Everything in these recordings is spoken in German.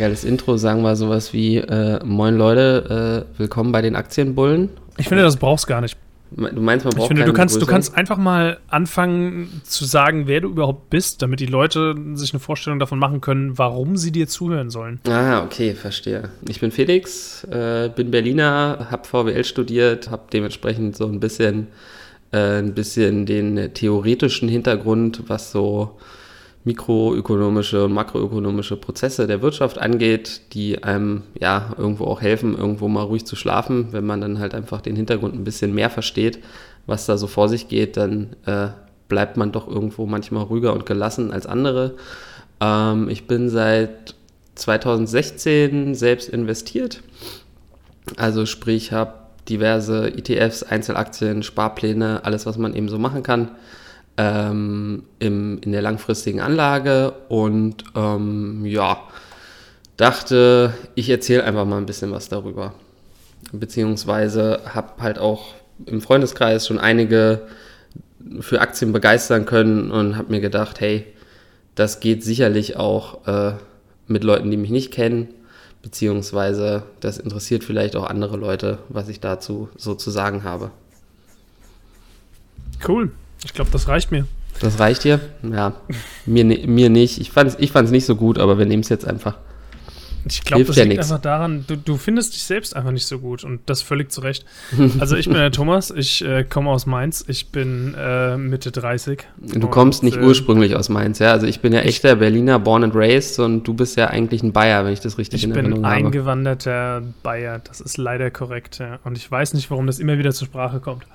geiles Intro, sagen wir sowas wie äh, Moin Leute, äh, willkommen bei den Aktienbullen. Ich finde, das brauchst gar nicht. Du meinst, man braucht Ich finde, du kannst, du Begrüßung? kannst einfach mal anfangen zu sagen, wer du überhaupt bist, damit die Leute sich eine Vorstellung davon machen können, warum sie dir zuhören sollen. Ah, okay, verstehe. Ich bin Felix, äh, bin Berliner, habe VWL studiert, habe dementsprechend so ein bisschen, äh, ein bisschen den theoretischen Hintergrund, was so mikroökonomische und makroökonomische Prozesse der Wirtschaft angeht, die einem ja irgendwo auch helfen, irgendwo mal ruhig zu schlafen. Wenn man dann halt einfach den Hintergrund ein bisschen mehr versteht, was da so vor sich geht, dann äh, bleibt man doch irgendwo manchmal ruhiger und gelassen als andere. Ähm, ich bin seit 2016 selbst investiert. Also sprich, habe diverse ETFs, Einzelaktien, Sparpläne, alles, was man eben so machen kann ähm, im, in der langfristigen Anlage und ähm, ja, dachte, ich erzähle einfach mal ein bisschen was darüber. Beziehungsweise habe halt auch im Freundeskreis schon einige für Aktien begeistern können und habe mir gedacht, hey, das geht sicherlich auch äh, mit Leuten, die mich nicht kennen, beziehungsweise das interessiert vielleicht auch andere Leute, was ich dazu so zu sagen habe. Cool. Ich glaube, das reicht mir. Das reicht dir? Ja, mir, mir nicht. Ich fand es ich fand's nicht so gut, aber wir nehmen es jetzt einfach. Ich glaube, das ja liegt nix. einfach daran, du, du findest dich selbst einfach nicht so gut und das völlig zu Recht. Also ich bin der Thomas, ich äh, komme aus Mainz, ich bin äh, Mitte 30. Du kommst nicht äh, ursprünglich aus Mainz, ja? Also ich bin ja echter Berliner, born and raised und du bist ja eigentlich ein Bayer, wenn ich das richtig Ich in bin Erinnerung habe. eingewanderter Bayer, das ist leider korrekt, ja. Und ich weiß nicht, warum das immer wieder zur Sprache kommt.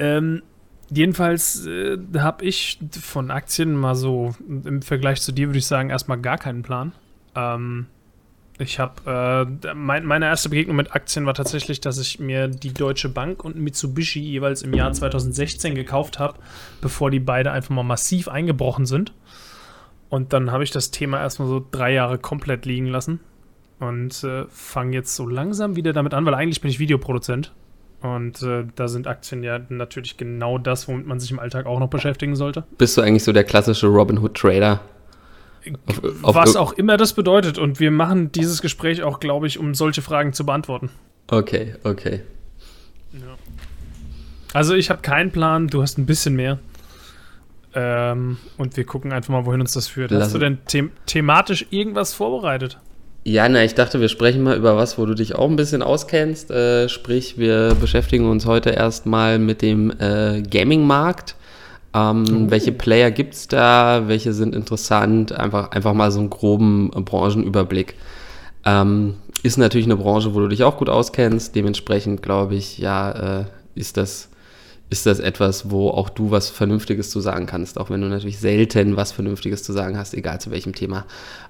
Ähm, jedenfalls äh, habe ich von Aktien mal so, im Vergleich zu dir würde ich sagen, erstmal gar keinen Plan. Ähm, ich habe, äh, mein, meine erste Begegnung mit Aktien war tatsächlich, dass ich mir die Deutsche Bank und Mitsubishi jeweils im Jahr 2016 gekauft habe, bevor die beide einfach mal massiv eingebrochen sind. Und dann habe ich das Thema erstmal so drei Jahre komplett liegen lassen und äh, fange jetzt so langsam wieder damit an, weil eigentlich bin ich Videoproduzent. Und äh, da sind Aktien ja natürlich genau das, womit man sich im Alltag auch noch beschäftigen sollte. Bist du eigentlich so der klassische Robin Hood Trader? Auf- auf- Was auch immer das bedeutet. Und wir machen dieses Gespräch auch, glaube ich, um solche Fragen zu beantworten. Okay, okay. Also ich habe keinen Plan, du hast ein bisschen mehr. Ähm, und wir gucken einfach mal, wohin uns das führt. Lass- Hast du denn them thematisch irgendwas vorbereitet? Ja, na, ich dachte, wir sprechen mal über was, wo du dich auch ein bisschen auskennst. Äh, sprich, wir beschäftigen uns heute erstmal mit dem äh, Gaming-Markt. Ähm, Welche Player gibt's da? Welche sind interessant? Einfach, einfach mal so einen groben äh, Branchenüberblick. Ähm, ist natürlich eine Branche, wo du dich auch gut auskennst. Dementsprechend glaube ich, ja, äh, ist das ist das etwas, wo auch du was Vernünftiges zu sagen kannst, auch wenn du natürlich selten was Vernünftiges zu sagen hast, egal zu welchem Thema.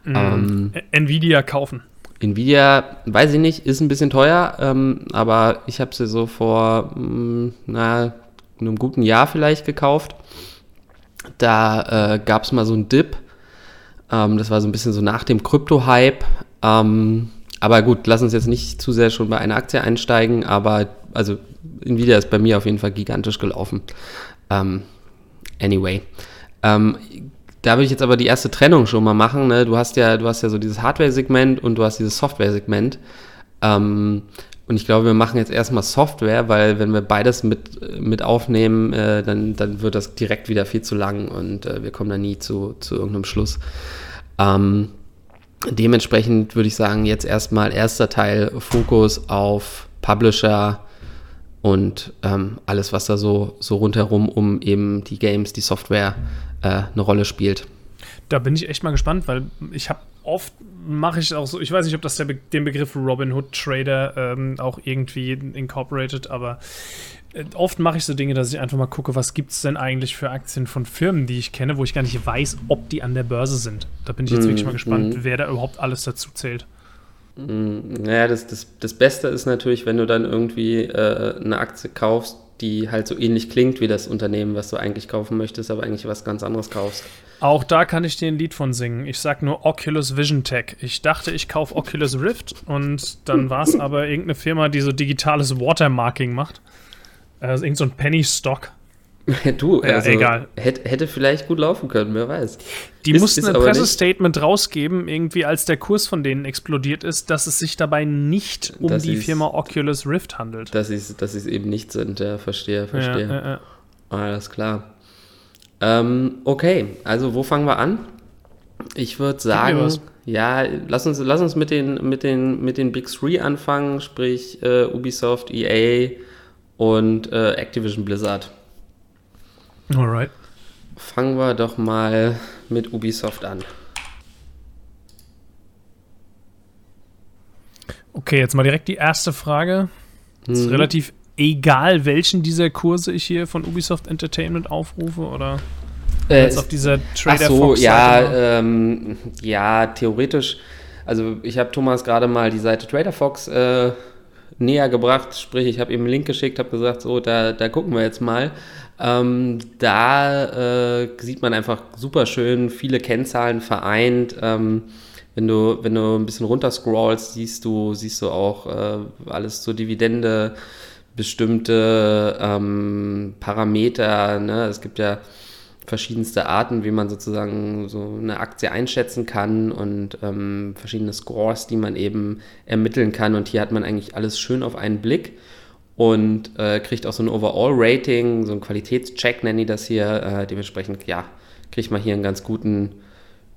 Ähm, Ä- Nvidia kaufen. Nvidia, weiß ich nicht, ist ein bisschen teuer, ähm, aber ich habe sie so vor mh, na, einem guten Jahr vielleicht gekauft. Da äh, gab es mal so einen Dip. Ähm, das war so ein bisschen so nach dem Krypto-Hype. Ähm, aber gut, lass uns jetzt nicht zu sehr schon bei einer Aktie einsteigen, aber also Nvidia ist bei mir auf jeden Fall gigantisch gelaufen. Ähm, anyway. Ähm, da würde ich jetzt aber die erste Trennung schon mal machen. Ne? Du hast ja, du hast ja so dieses Hardware-Segment und du hast dieses Software-Segment. Ähm, und ich glaube, wir machen jetzt erstmal Software, weil wenn wir beides mit, mit aufnehmen, äh, dann, dann wird das direkt wieder viel zu lang und äh, wir kommen da nie zu, zu irgendeinem Schluss. Ähm, dementsprechend würde ich sagen, jetzt erstmal erster Teil Fokus auf Publisher und ähm, alles, was da so, so rundherum um eben die Games, die Software äh, eine Rolle spielt. Da bin ich echt mal gespannt, weil ich habe oft mache ich auch so, ich weiß nicht, ob das der Be den Begriff Robin Hood Trader ähm, auch irgendwie incorporated, aber äh, oft mache ich so Dinge, dass ich einfach mal gucke, was gibt es denn eigentlich für Aktien von Firmen, die ich kenne, wo ich gar nicht weiß, ob die an der Börse sind. Da bin ich jetzt Mhm, wirklich mal gespannt, mhm. wer da überhaupt alles dazu zählt. Naja, das, das, das Beste ist natürlich, wenn du dann irgendwie äh, eine Aktie kaufst, die halt so ähnlich klingt wie das Unternehmen, was du eigentlich kaufen möchtest, aber eigentlich was ganz anderes kaufst. Auch da kann ich dir ein Lied von singen. Ich sag nur Oculus Vision Tech. Ich dachte, ich kaufe Oculus Rift und dann war es aber irgendeine Firma, die so digitales Watermarking macht. Also irgend so ein Penny Stock. du, Ja, also, egal. Hätte, hätte vielleicht gut laufen können, wer weiß. Die Ist- mussten ist ein aber nicht. Pressestatement rausgeben, irgendwie als der Kurs von denen explodiert ist, dass es sich dabei nicht um Dass die sie's- Firma Oculus Rift handelt. Dass sie dass es eben nicht sind, ja, verstehe, verstehe. Ja, ja, ja. Alles klar. Ähm, okay, also wo fangen wir an? Ich würde sagen, ja, lass uns, lass uns mit den, mit den, mit den Big Three anfangen, sprich äh, Ubisoft, EA und äh, Activision Blizzard. Alright. Fangen wir doch mal mit Ubisoft an. Okay, jetzt mal direkt die erste Frage. Ist Mhm. relativ egal, welchen dieser Kurse ich hier von Ubisoft Entertainment aufrufe oder Äh, jetzt auf dieser Ach Trader so, Fox ja, ähm, ja, theoretisch. Also ich habe Thomas gerade mal die Seite Trader Fox äh, näher gebracht, sprich ich habe ihm einen Link geschickt, habe gesagt, so, da, da gucken wir jetzt mal. Ähm, da äh, sieht man einfach super schön viele Kennzahlen vereint. Ähm, wenn du, wenn du ein bisschen runterscrollst, siehst du, siehst du auch äh, alles zur Dividende, bestimmte ähm, Parameter. Ne? Es gibt ja verschiedenste Arten, wie man sozusagen so eine Aktie einschätzen kann und ähm, verschiedene Scores, die man eben ermitteln kann. Und hier hat man eigentlich alles schön auf einen Blick und äh, kriegt auch so ein Overall-Rating, so ein Qualitätscheck nennen die das hier. Äh, dementsprechend, ja, kriegt man hier einen ganz guten,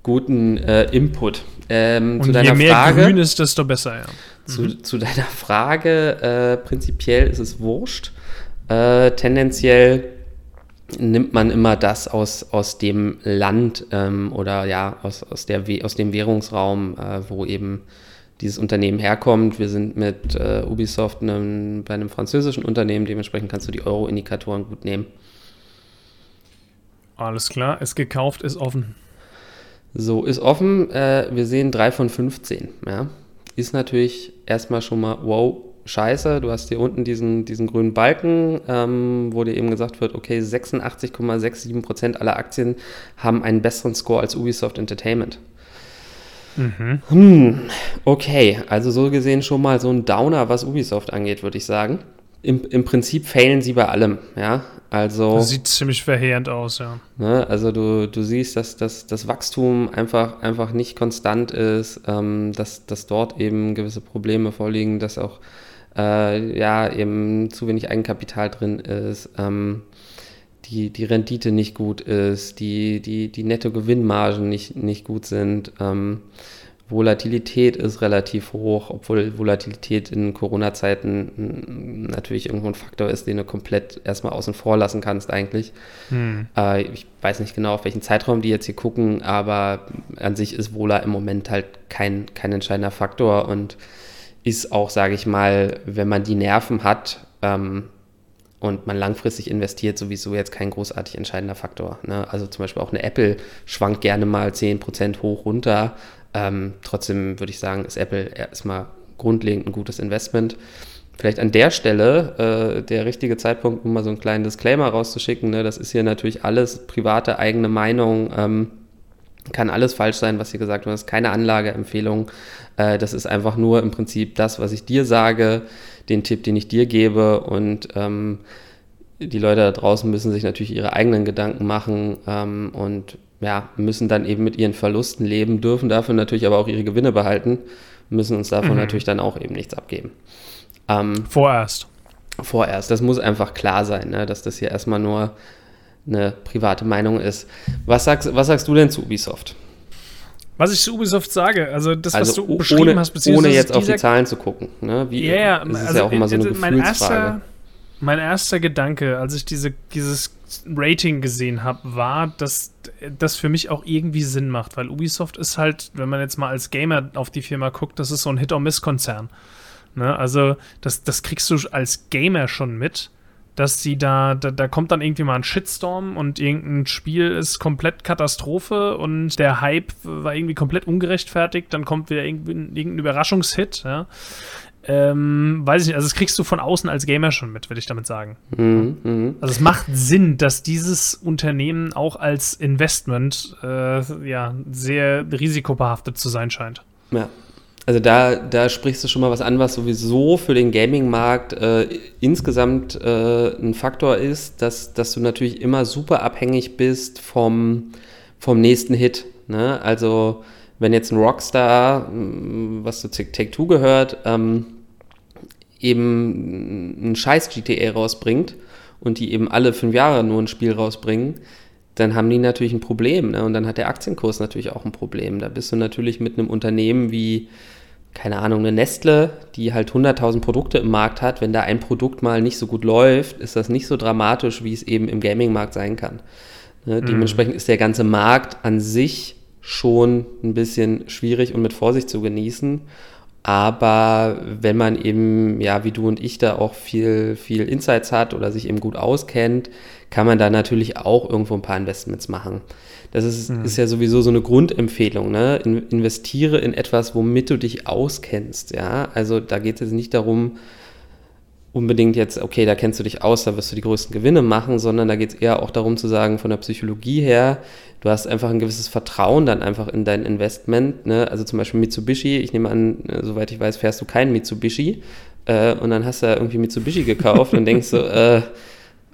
guten äh, Input. Ähm, zu Und je deiner mehr Frage, grün ist, desto besser, ja. zu, zu deiner Frage, äh, prinzipiell ist es wurscht. Äh, tendenziell nimmt man immer das aus, aus dem Land ähm, oder ja, aus, aus, der, aus dem Währungsraum, äh, wo eben dieses Unternehmen herkommt. Wir sind mit äh, Ubisoft einem, bei einem französischen Unternehmen, dementsprechend kannst du die Euro-Indikatoren gut nehmen. Alles klar, ist gekauft, ist offen. So, ist offen. Äh, wir sehen 3 von 15. Ja. Ist natürlich erstmal schon mal, wow, scheiße. Du hast hier unten diesen, diesen grünen Balken, ähm, wo dir eben gesagt wird, okay, 86,67% aller Aktien haben einen besseren Score als Ubisoft Entertainment. Hm, okay, also so gesehen schon mal so ein Downer, was Ubisoft angeht, würde ich sagen. Im, Im Prinzip failen sie bei allem, ja. Also. Das sieht ziemlich verheerend aus, ja. Ne? Also du, du siehst, dass, dass das Wachstum einfach, einfach nicht konstant ist, ähm, dass, dass dort eben gewisse Probleme vorliegen, dass auch äh, ja, eben zu wenig Eigenkapital drin ist, ähm, die, die Rendite nicht gut ist, die, die, die Nettogewinnmargen nicht, nicht gut sind. Ähm, Volatilität ist relativ hoch, obwohl Volatilität in Corona-Zeiten natürlich irgendwo ein Faktor ist, den du komplett erstmal außen vor lassen kannst eigentlich. Hm. Äh, ich weiß nicht genau, auf welchen Zeitraum die jetzt hier gucken, aber an sich ist Vola im Moment halt kein, kein entscheidender Faktor und ist auch, sage ich mal, wenn man die Nerven hat ähm, und man langfristig investiert, sowieso jetzt kein großartig entscheidender Faktor. Ne? Also zum Beispiel auch eine Apple schwankt gerne mal 10% hoch runter. Ähm, trotzdem würde ich sagen, ist Apple erstmal grundlegend ein gutes Investment. Vielleicht an der Stelle äh, der richtige Zeitpunkt, um mal so einen kleinen Disclaimer rauszuschicken. Ne? Das ist hier natürlich alles private eigene Meinung. Ähm, kann alles falsch sein, was hier gesagt wird. Das ist keine Anlageempfehlung. Äh, das ist einfach nur im Prinzip das, was ich dir sage, den Tipp, den ich dir gebe. Und ähm, die Leute da draußen müssen sich natürlich ihre eigenen Gedanken machen ähm, und ja, müssen dann eben mit ihren Verlusten leben, dürfen dafür natürlich aber auch ihre Gewinne behalten, müssen uns davon Mhm. natürlich dann auch eben nichts abgeben. Ähm, Vorerst. vorerst. Das muss einfach klar sein, ne? dass das hier erstmal nur eine private Meinung ist. Was sagst, was sagst du denn zu Ubisoft? Was ich zu Ubisoft sage, also das, was Also du o- beschrieben ohne, hast, beziehungsweise ohne jetzt auf die Zahlen zu gucken. Ne? Wie, Ja, ja, das ist also ja auch immer so eine äh, mein Gefühlsfrage. erster, mein erster Gedanke, als ich diese, dieses Rating gesehen habe, war, dass das für mich auch irgendwie Sinn macht, weil Ubisoft ist halt, wenn man jetzt mal als Gamer auf die Firma guckt, das ist so ein Hit-or-Miss-Konzern. Ne? Also das, das kriegst du als Gamer schon mit, dass sie da, da, da kommt dann irgendwie mal ein Shitstorm und irgendein Spiel ist komplett Katastrophe und der Hype war irgendwie komplett ungerechtfertigt, dann kommt wieder irgendein Überraschungshit, ja. Ähm, weiß ich nicht, also das kriegst du von außen als Gamer schon mit, würde ich damit sagen. Mhm, mhm. Also es macht Sinn, dass dieses Unternehmen auch als Investment äh, ja, sehr risikobehaftet zu sein scheint. Ja. Also da, da sprichst du schon mal was an, was sowieso für den Gaming-Markt äh, insgesamt äh, ein Faktor ist, dass, dass du natürlich immer super abhängig bist vom, vom nächsten Hit. Ne? Also wenn jetzt ein Rockstar, mm, was zu Take-Two gehört, ähm, eben ein scheiß GTA rausbringt und die eben alle fünf Jahre nur ein Spiel rausbringen, dann haben die natürlich ein Problem. Ne? Und dann hat der Aktienkurs natürlich auch ein Problem. Da bist du natürlich mit einem Unternehmen wie, keine Ahnung, eine Nestle, die halt 100.000 Produkte im Markt hat. Wenn da ein Produkt mal nicht so gut läuft, ist das nicht so dramatisch, wie es eben im Gaming-Markt sein kann. Ne? Mhm. Dementsprechend ist der ganze Markt an sich schon ein bisschen schwierig und mit Vorsicht zu genießen. Aber wenn man eben, ja, wie du und ich da auch viel, viel Insights hat oder sich eben gut auskennt, kann man da natürlich auch irgendwo ein paar Investments machen. Das ist, mhm. ist ja sowieso so eine Grundempfehlung, ne? In, investiere in etwas, womit du dich auskennst, ja. Also da geht es nicht darum, unbedingt jetzt, okay, da kennst du dich aus, da wirst du die größten Gewinne machen, sondern da geht es eher auch darum zu sagen, von der Psychologie her, du hast einfach ein gewisses Vertrauen dann einfach in dein Investment. Ne? Also zum Beispiel Mitsubishi, ich nehme an, äh, soweit ich weiß, fährst du keinen Mitsubishi äh, und dann hast du irgendwie Mitsubishi gekauft und denkst so, äh,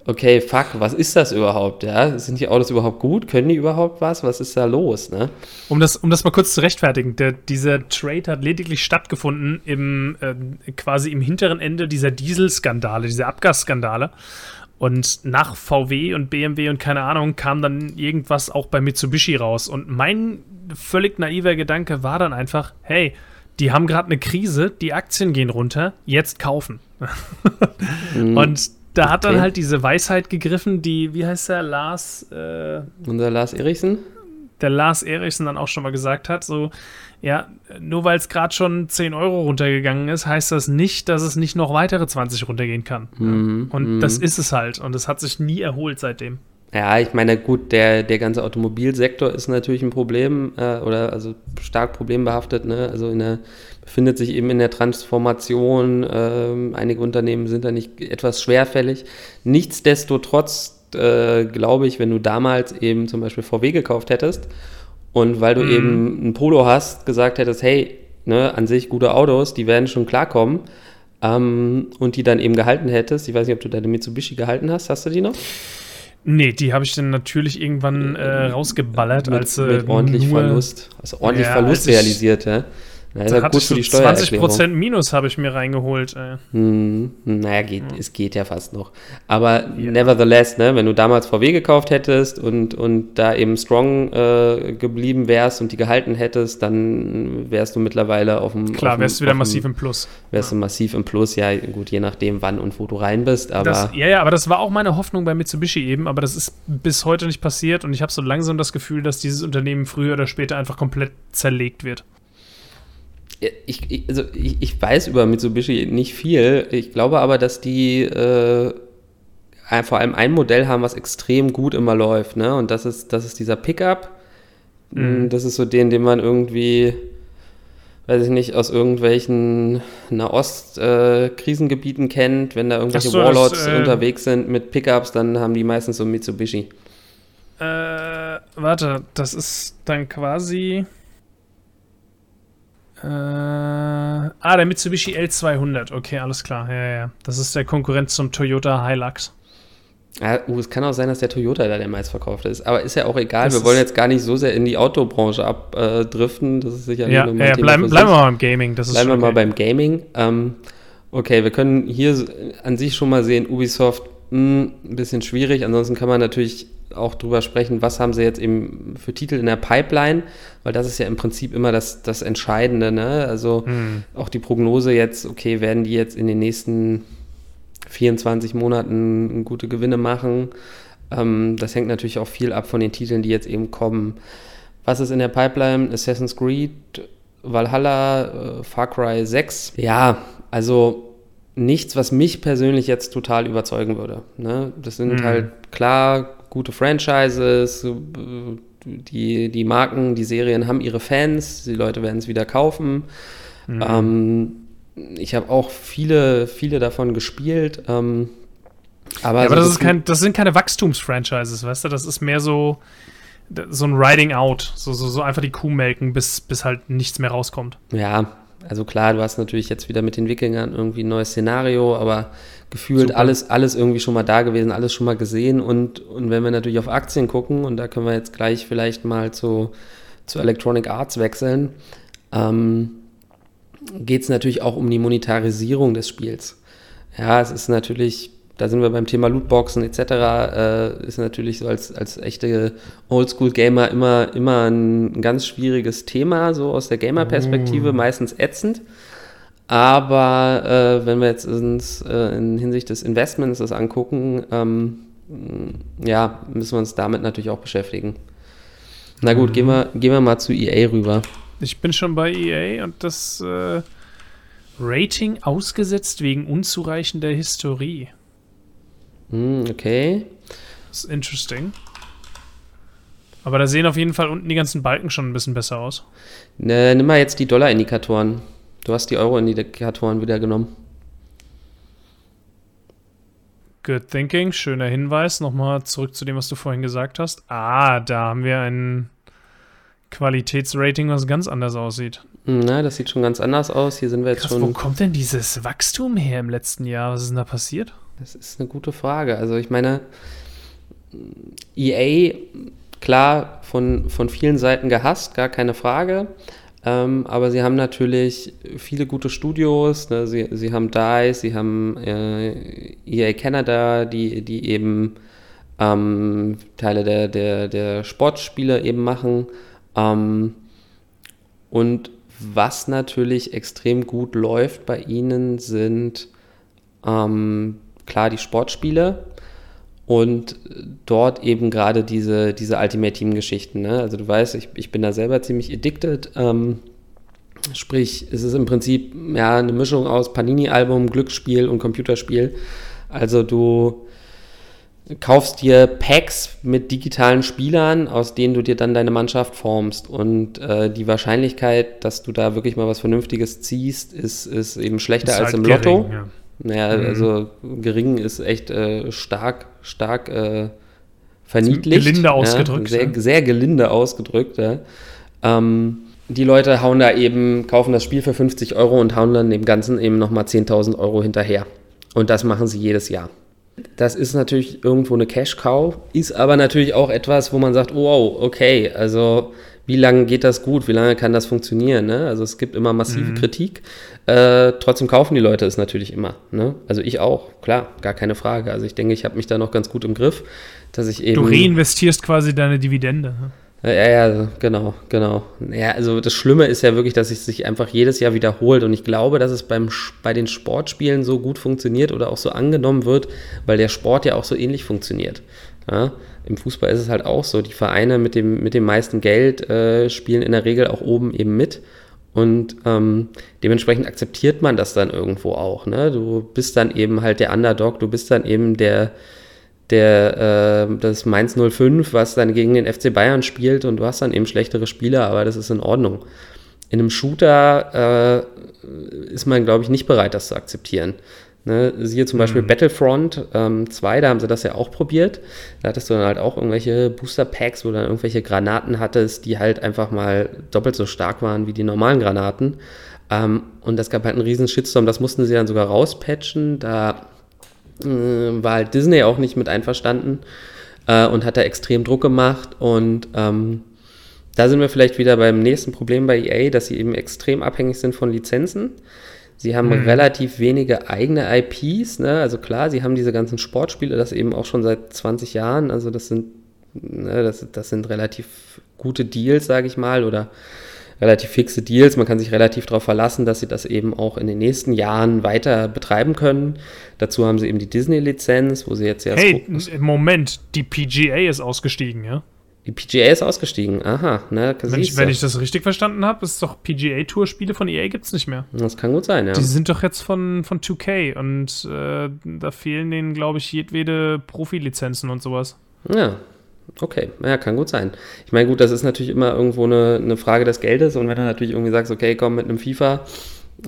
okay, fuck, was ist das überhaupt? Ja? Sind die Autos überhaupt gut? Können die überhaupt was? Was ist da los? Ne? Um, das, um das mal kurz zu rechtfertigen, der, dieser Trade hat lediglich stattgefunden im äh, quasi im hinteren Ende dieser Dieselskandale, dieser Abgasskandale. Und nach VW und BMW und keine Ahnung kam dann irgendwas auch bei Mitsubishi raus. Und mein völlig naiver Gedanke war dann einfach, hey, die haben gerade eine Krise, die Aktien gehen runter, jetzt kaufen. mhm. Und da hat dann halt diese Weisheit gegriffen, die, wie heißt der, Lars? Äh, Unser Lars Erichsen? Der Lars Erichsen dann auch schon mal gesagt hat, so, ja, nur weil es gerade schon 10 Euro runtergegangen ist, heißt das nicht, dass es nicht noch weitere 20 runtergehen kann. Mhm, und mhm. das ist es halt. Und es hat sich nie erholt seitdem. Ja, ich meine, gut, der, der ganze Automobilsektor ist natürlich ein Problem äh, oder also stark problembehaftet. Ne? Also in der, befindet sich eben in der Transformation. Äh, einige Unternehmen sind da nicht etwas schwerfällig. Nichtsdestotrotz äh, glaube ich, wenn du damals eben zum Beispiel VW gekauft hättest und weil du mhm. eben ein Polo hast, gesagt hättest, hey, ne, an sich gute Autos, die werden schon klarkommen. Ähm, und die dann eben gehalten hättest. Ich weiß nicht, ob du deine Mitsubishi gehalten hast. Hast du die noch? Nee, die habe ich dann natürlich irgendwann äh, rausgeballert, mit, als äh, mit ordentlich Verlust, also ordentlich ja, Verlust realisiert, ja. Ja, ist ja gut für die so 20% Minus habe ich mir reingeholt. Hm, naja, geht, ja. es geht ja fast noch. Aber ja. nevertheless, ne, wenn du damals VW gekauft hättest und, und da eben strong äh, geblieben wärst und die gehalten hättest, dann wärst du mittlerweile auf dem. Klar, wärst du wieder massiv im Plus. Wärst du massiv im Plus, ja, gut, je nachdem, wann und wo du rein bist. Aber das, ja, ja, aber das war auch meine Hoffnung bei Mitsubishi eben, aber das ist bis heute nicht passiert und ich habe so langsam das Gefühl, dass dieses Unternehmen früher oder später einfach komplett zerlegt wird ich, also ich, ich, weiß über Mitsubishi nicht viel. Ich glaube aber, dass die äh, vor allem ein Modell haben, was extrem gut immer läuft. Ne? Und das ist, das ist dieser Pickup. Mhm. Das ist so den, den man irgendwie, weiß ich nicht, aus irgendwelchen Nahost-Krisengebieten äh, kennt. Wenn da irgendwelche so, Warlords das, äh, unterwegs sind mit Pickups, dann haben die meistens so Mitsubishi. Äh, warte, das ist dann quasi. Äh, ah, der Mitsubishi L200. Okay, alles klar. Ja, ja. Das ist der Konkurrent zum Toyota Hilux. Ja, uh, es kann auch sein, dass der Toyota da der meistverkaufte ist. Aber ist ja auch egal. Das wir wollen jetzt gar nicht so sehr in die Autobranche abdriften. das ist sicher ja, ja, ja bleiben, bleiben wir mal beim Gaming. Das bleiben wir okay. mal beim Gaming. Ähm, okay, wir können hier an sich schon mal sehen, Ubisoft mh, hm, ein bisschen schwierig. Ansonsten kann man natürlich auch drüber sprechen, was haben sie jetzt eben für Titel in der Pipeline, weil das ist ja im Prinzip immer das, das Entscheidende. Ne? Also hm. auch die Prognose jetzt, okay, werden die jetzt in den nächsten 24 Monaten gute Gewinne machen? Ähm, das hängt natürlich auch viel ab von den Titeln, die jetzt eben kommen. Was ist in der Pipeline? Assassin's Creed, Valhalla, äh, Far Cry 6. Ja, also nichts, was mich persönlich jetzt total überzeugen würde. Ne? Das sind mhm. halt klar gute Franchises, die, die Marken, die Serien haben ihre Fans, die Leute werden es wieder kaufen. Mhm. Ähm, ich habe auch viele, viele davon gespielt. Ähm, aber, ja, aber das, ist kein, das sind keine Wachstumsfranchises, weißt du? Das ist mehr so, so ein Riding Out, so, so, so einfach die Kuh melken, bis, bis halt nichts mehr rauskommt. Ja, Also klar, du hast natürlich jetzt wieder mit den Wikingern irgendwie ein neues Szenario, aber gefühlt alles, alles irgendwie schon mal da gewesen, alles schon mal gesehen. Und, und wenn wir natürlich auf Aktien gucken, und da können wir jetzt gleich vielleicht mal zu, zu Electronic Arts wechseln, ähm, geht es natürlich auch um die Monetarisierung des Spiels. Ja, es ist natürlich, da sind wir beim Thema Lootboxen etc., äh, ist natürlich so als, als echte Oldschool-Gamer immer, immer ein, ganz schwieriges Thema, so aus der Gamer-Perspektive, mm. meistens ätzend. Aber äh, wenn wir jetzt uns äh, in Hinsicht des Investments das angucken, ähm, ja, müssen wir uns damit natürlich auch beschäftigen. Na gut, mhm. gehen, wir, gehen wir mal zu EA rüber. Ich bin schon bei EA und das äh, Rating ausgesetzt wegen unzureichender Historie. Mm, okay. Das ist interesting. Aber da sehen auf jeden Fall unten die ganzen Balken schon ein bisschen besser aus. Ne, nimm mal jetzt die Dollar-Indikatoren. Du hast die Euro-Indikatoren wieder genommen. Good thinking, schöner Hinweis. Nochmal zurück zu dem, was du vorhin gesagt hast. Ah, da haben wir ein Qualitätsrating, was ganz anders aussieht. Na, das sieht schon ganz anders aus. Hier sind wir jetzt Krass, schon. Wo kommt denn dieses Wachstum her im letzten Jahr? Was ist denn da passiert? Das ist eine gute Frage. Also ich meine, EA, klar, von, von vielen Seiten gehasst, gar keine Frage. Ähm, aber sie haben natürlich viele gute Studios. Ne? Sie, sie haben DICE, sie haben äh, EA Canada, die, die eben ähm, Teile der, der, der Sportspiele eben machen. Ähm, und was natürlich extrem gut läuft bei ihnen sind ähm, klar die Sportspiele und dort eben gerade diese, diese Ultimate Team-Geschichten. Ne? Also du weißt, ich, ich bin da selber ziemlich addicted. Ähm, sprich, es ist im Prinzip ja eine Mischung aus Panini-Album, Glücksspiel und Computerspiel. Also du kaufst dir Packs mit digitalen Spielern, aus denen du dir dann deine Mannschaft formst. Und äh, die Wahrscheinlichkeit, dass du da wirklich mal was Vernünftiges ziehst, ist, ist eben schlechter ist als halt im gering, Lotto. Ja. Naja, mhm. also gering ist echt äh, stark, stark äh, verniedlicht. Gelinde ausgedrückt. Ja, sehr, sehr gelinde ausgedrückt, ja. Ähm, die Leute hauen da eben, kaufen das Spiel für 50 Euro und hauen dann dem Ganzen eben nochmal 10.000 Euro hinterher. Und das machen sie jedes Jahr. Das ist natürlich irgendwo eine Cash-Cow, ist aber natürlich auch etwas, wo man sagt, oh, wow, okay, also wie lange geht das gut, wie lange kann das funktionieren. Ne? Also es gibt immer massive mhm. Kritik. Äh, trotzdem kaufen die Leute es natürlich immer. Ne? Also ich auch, klar, gar keine Frage. Also ich denke, ich habe mich da noch ganz gut im Griff, dass ich eben. Du reinvestierst quasi deine Dividende. Ne? Ja, ja, genau, genau. Ja, also das Schlimme ist ja wirklich, dass es sich einfach jedes Jahr wiederholt und ich glaube, dass es beim, bei den Sportspielen so gut funktioniert oder auch so angenommen wird, weil der Sport ja auch so ähnlich funktioniert. Ja? Im Fußball ist es halt auch so, die Vereine mit dem, mit dem meisten Geld äh, spielen in der Regel auch oben eben mit und ähm, dementsprechend akzeptiert man das dann irgendwo auch. Ne? Du bist dann eben halt der Underdog, du bist dann eben der, der äh, das Mainz 05, was dann gegen den FC Bayern spielt und du hast dann eben schlechtere Spieler, aber das ist in Ordnung. In einem Shooter äh, ist man, glaube ich, nicht bereit, das zu akzeptieren. Ne, siehe zum Beispiel mhm. Battlefront 2, ähm, da haben sie das ja auch probiert. Da hattest du dann halt auch irgendwelche Booster-Packs, wo du dann irgendwelche Granaten hattest, die halt einfach mal doppelt so stark waren wie die normalen Granaten. Ähm, und das gab halt einen riesen Shitstorm, das mussten sie dann sogar rauspatchen. Da äh, war halt Disney auch nicht mit einverstanden äh, und hat da extrem Druck gemacht. Und ähm, da sind wir vielleicht wieder beim nächsten Problem bei EA, dass sie eben extrem abhängig sind von Lizenzen. Sie haben mhm. relativ wenige eigene IPs, ne? also klar, sie haben diese ganzen Sportspiele, das eben auch schon seit 20 Jahren, also das sind, ne, das, das sind relativ gute Deals, sage ich mal, oder relativ fixe Deals. Man kann sich relativ darauf verlassen, dass sie das eben auch in den nächsten Jahren weiter betreiben können. Dazu haben sie eben die Disney-Lizenz, wo sie jetzt erst. Hey, Moment, die PGA ist ausgestiegen, ja? Die PGA ist ausgestiegen. Aha, ne, wenn ich, wenn ich das richtig verstanden habe, ist doch PGA-Tour-Spiele von EA gibt es nicht mehr. Das kann gut sein, ja. Die sind doch jetzt von, von 2K und äh, da fehlen denen, glaube ich, jedwede Profilizenzen und sowas. Ja, okay. Ja, kann gut sein. Ich meine, gut, das ist natürlich immer irgendwo eine, eine Frage des Geldes und wenn du natürlich irgendwie sagst, okay, komm mit einem FIFA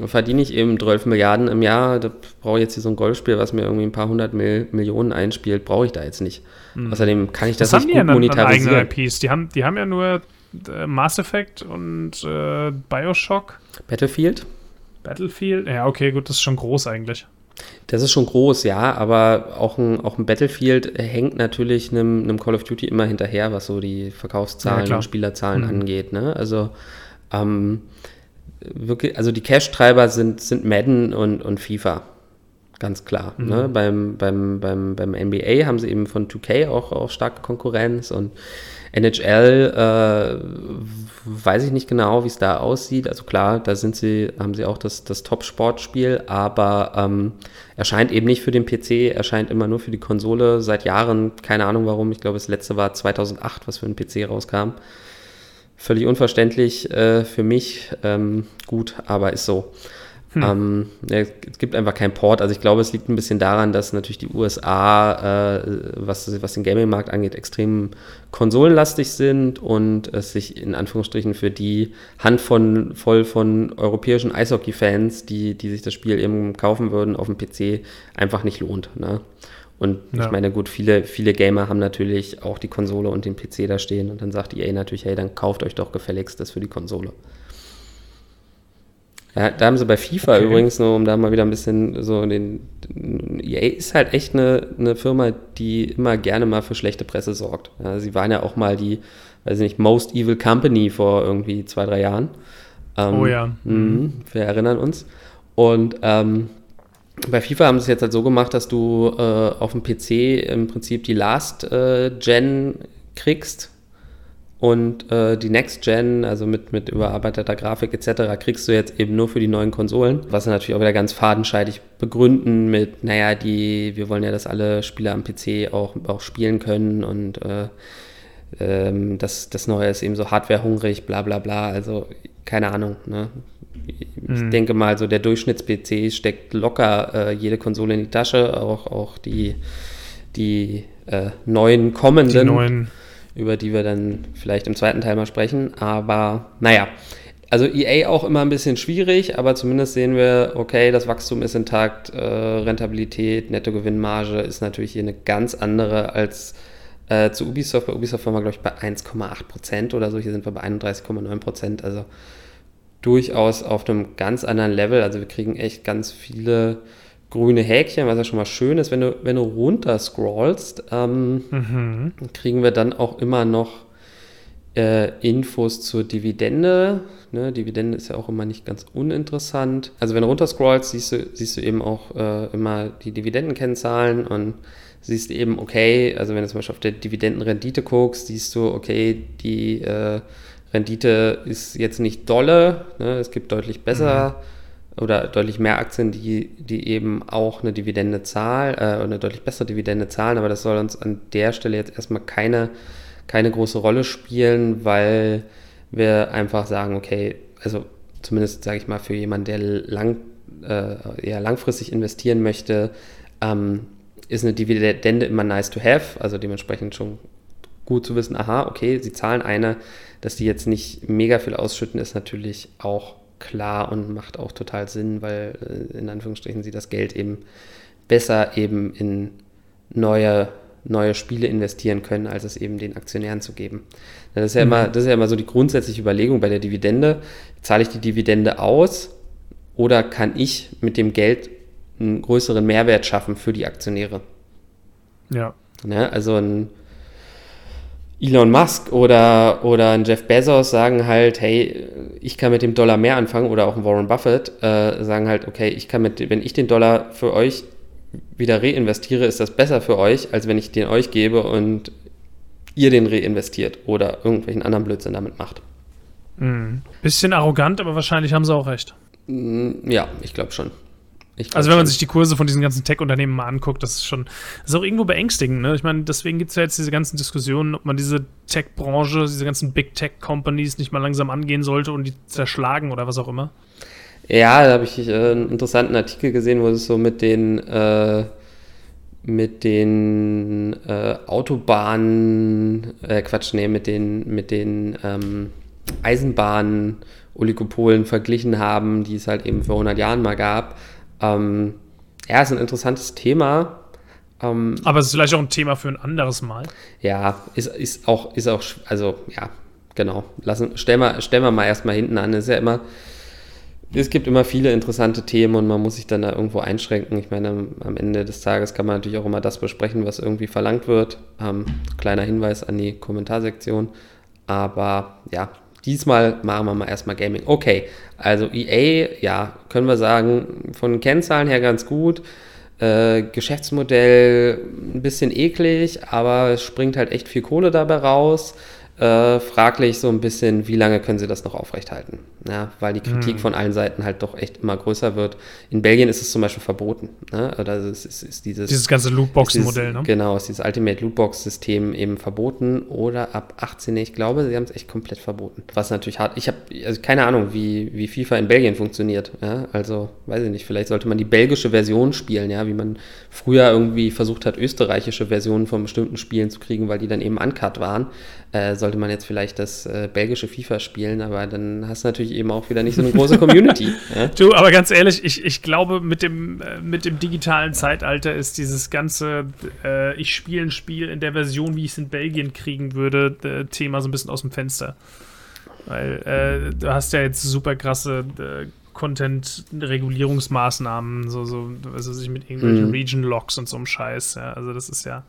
verdiene ich eben 12 Milliarden im Jahr, da brauche ich jetzt hier so ein Golfspiel, was mir irgendwie ein paar hundert Mil Millionen einspielt, brauche ich da jetzt nicht. Mhm. Außerdem kann ich das, das nicht gut monetarisieren. An eigene IPs? Die haben, die haben ja nur äh, Mass Effect und äh, Bioshock. Battlefield? Battlefield? Ja, okay, gut, das ist schon groß eigentlich. Das ist schon groß, ja, aber auch ein, auch ein Battlefield hängt natürlich einem, einem Call of Duty immer hinterher, was so die Verkaufszahlen ja, und Spielerzahlen mhm. angeht. Ne? Also ähm, wirklich, also die Cash-Treiber sind, sind Madden und, und FIFA. Ganz klar. Mhm. Ne? Beim, beim, beim, beim NBA haben sie eben von 2K auch, auch starke Konkurrenz und NHL äh, weiß ich nicht genau, wie es da aussieht. Also klar, da sind sie, haben sie auch das, das Top-Sportspiel, aber ähm, erscheint eben nicht für den PC, erscheint immer nur für die Konsole seit Jahren. Keine Ahnung warum. Ich glaube, das letzte war 2008, was für einen PC rauskam. Völlig unverständlich äh, für mich. Ähm, gut, aber ist so. Hm. Ähm, ja, es gibt einfach keinen Port. Also ich glaube, es liegt ein bisschen daran, dass natürlich die USA, äh, was, was den Gaming-Markt angeht, extrem konsolenlastig sind und es sich in Anführungsstrichen für die Handvoll voll von europäischen Eishockey-Fans, die, die sich das Spiel eben kaufen würden auf dem PC, einfach nicht lohnt. Ne? Und ja. ich meine, gut, viele, viele Gamer haben natürlich auch die Konsole und den PC da stehen und dann sagt EA natürlich, hey, dann kauft euch doch gefälligst das für die Konsole. Ja, da haben sie bei FIFA okay. übrigens, nur um da mal wieder ein bisschen so den. EA ist halt echt eine, eine Firma, die immer gerne mal für schlechte Presse sorgt. Ja, sie waren ja auch mal die, weiß ich nicht, Most Evil Company vor irgendwie zwei, drei Jahren. Ähm, oh ja. Mh, mhm, wir erinnern uns. Und ähm, bei FIFA haben sie es jetzt halt so gemacht, dass du äh, auf dem PC im Prinzip die Last äh, Gen kriegst und äh, die Next Gen, also mit, mit überarbeiteter Grafik etc., kriegst du jetzt eben nur für die neuen Konsolen, was sie natürlich auch wieder ganz fadenscheidig begründen mit, naja, die, wir wollen ja, dass alle Spieler am PC auch, auch spielen können und äh, ähm, das, das Neue ist eben so hardwarehungrig, bla bla bla. Also keine Ahnung. Ne? Ich mhm. denke mal, so der Durchschnitts-PC steckt locker äh, jede Konsole in die Tasche, auch, auch die, die äh, neuen kommenden. Die neuen über die wir dann vielleicht im zweiten Teil mal sprechen. Aber naja, also EA auch immer ein bisschen schwierig, aber zumindest sehen wir, okay, das Wachstum ist intakt, äh, Rentabilität, Nettogewinnmarge ist natürlich hier eine ganz andere als äh, zu Ubisoft. Bei Ubisoft waren wir, glaube ich, bei 1,8 Prozent oder so. Hier sind wir bei 31,9 Prozent. Also durchaus auf einem ganz anderen Level. Also wir kriegen echt ganz viele grüne Häkchen, was ja schon mal schön ist. Wenn du, wenn du runter scrollst, ähm, mhm. kriegen wir dann auch immer noch äh, Infos zur Dividende. Ne? Dividende ist ja auch immer nicht ganz uninteressant. Also wenn du runter scrollst, siehst du, siehst du eben auch äh, immer die Dividendenkennzahlen und siehst eben, okay, also wenn du zum Beispiel auf der Dividendenrendite guckst, siehst du, okay, die äh, Rendite ist jetzt nicht dolle, ne? es gibt deutlich besser. Mhm oder deutlich mehr Aktien, die, die eben auch eine Dividende zahlen, äh, eine deutlich bessere Dividende zahlen, aber das soll uns an der Stelle jetzt erstmal keine, keine große Rolle spielen, weil wir einfach sagen, okay, also zumindest sage ich mal für jemanden, der lang, äh, eher langfristig investieren möchte, ähm, ist eine Dividende immer nice to have, also dementsprechend schon gut zu wissen, aha, okay, sie zahlen eine, dass die jetzt nicht mega viel ausschütten, ist natürlich auch klar und macht auch total Sinn, weil äh, in Anführungsstrichen sie das Geld eben besser eben in neue, neue Spiele investieren können, als es eben den Aktionären zu geben. Das ist ja, mhm. immer, das ist ja immer so die grundsätzliche Überlegung bei der Dividende. Zahle ich die Dividende aus oder kann ich mit dem Geld einen größeren Mehrwert schaffen für die Aktionäre? Ja. ja ne, also ein Elon Musk oder, oder ein Jeff Bezos sagen halt, hey, ich kann mit dem Dollar mehr anfangen oder auch ein Warren Buffett äh, sagen halt, okay, ich kann mit, wenn ich den Dollar für euch wieder reinvestiere, ist das besser für euch, als wenn ich den euch gebe und ihr den reinvestiert oder irgendwelchen anderen Blödsinn damit macht. Mhm. Bisschen arrogant, aber wahrscheinlich haben sie auch recht. Mm, ja, ich glaube schon also wenn man sich die Kurse von diesen ganzen Tech-Unternehmen mal anguckt, das ist schon, das ist auch irgendwo beängstigend. Ne? Ich meine, deswegen gibt es ja jetzt diese ganzen Diskussionen, ob man diese Tech-Branche, diese ganzen Big Tech-Companies nicht mal langsam angehen sollte und die zerschlagen oder was auch immer. Ja, da habe ich äh, einen interessanten Artikel gesehen, wo es so mit den äh, mit den äh, Autobahnen, äh, Quatsch, nee, mit den, mit den ähm, Eisenbahnen, Oligopolen verglichen haben, die es halt eben vor 100 Jahren mal gab ähm, ja, ist ein interessantes Thema. Ähm, Aber es ist vielleicht auch ein Thema für ein anderes Mal. Ja, ist, ist, auch, ist auch, also ja, genau. Lassen, stellen, wir, stellen wir mal erstmal hinten an. Es ist ja immer, es gibt immer viele interessante Themen und man muss sich dann da irgendwo einschränken. Ich meine, am Ende des Tages kann man natürlich auch immer das besprechen, was irgendwie verlangt wird. Ähm, kleiner Hinweis an die Kommentarsektion. Aber ja, diesmal machen wir mal erstmal Gaming. Okay, also EA, ja, können wir sagen, von Kennzahlen her ganz gut. Äh, Geschäftsmodell ein bisschen eklig, aber es springt halt echt viel Kohle dabei raus. Äh, fraglich so ein bisschen, wie lange können sie das noch aufrechthalten? Ja, weil die Kritik hm. von allen Seiten halt doch echt immer größer wird. In Belgien ist es zum Beispiel verboten. Ne? Oder es ist, ist dieses, dieses ganze Lootbox-Modell, ne? Genau, ist dieses Ultimate Lootbox-System eben verboten oder ab 18, ich glaube, sie haben es echt komplett verboten. Was natürlich hart, ich habe also keine Ahnung, wie, wie FIFA in Belgien funktioniert. Ja? Also, weiß ich nicht, vielleicht sollte man die belgische Version spielen, ja, wie man früher irgendwie versucht hat, österreichische Versionen von bestimmten Spielen zu kriegen, weil die dann eben uncut waren äh, sollte man jetzt vielleicht das äh, belgische FIFA spielen, aber dann hast du natürlich eben auch wieder nicht so eine große Community. ja? Du, aber ganz ehrlich, ich, ich glaube, mit dem, äh, mit dem digitalen Zeitalter ist dieses ganze, äh, ich spiele ein Spiel in der Version, wie ich es in Belgien kriegen würde, äh, Thema so ein bisschen aus dem Fenster. Weil äh, du hast ja jetzt super krasse Content-Regulierungsmaßnahmen, so, so, also sich mit irgendwelchen mm. Region-Locks und so einem Scheiß. Ja. Also das ist ja.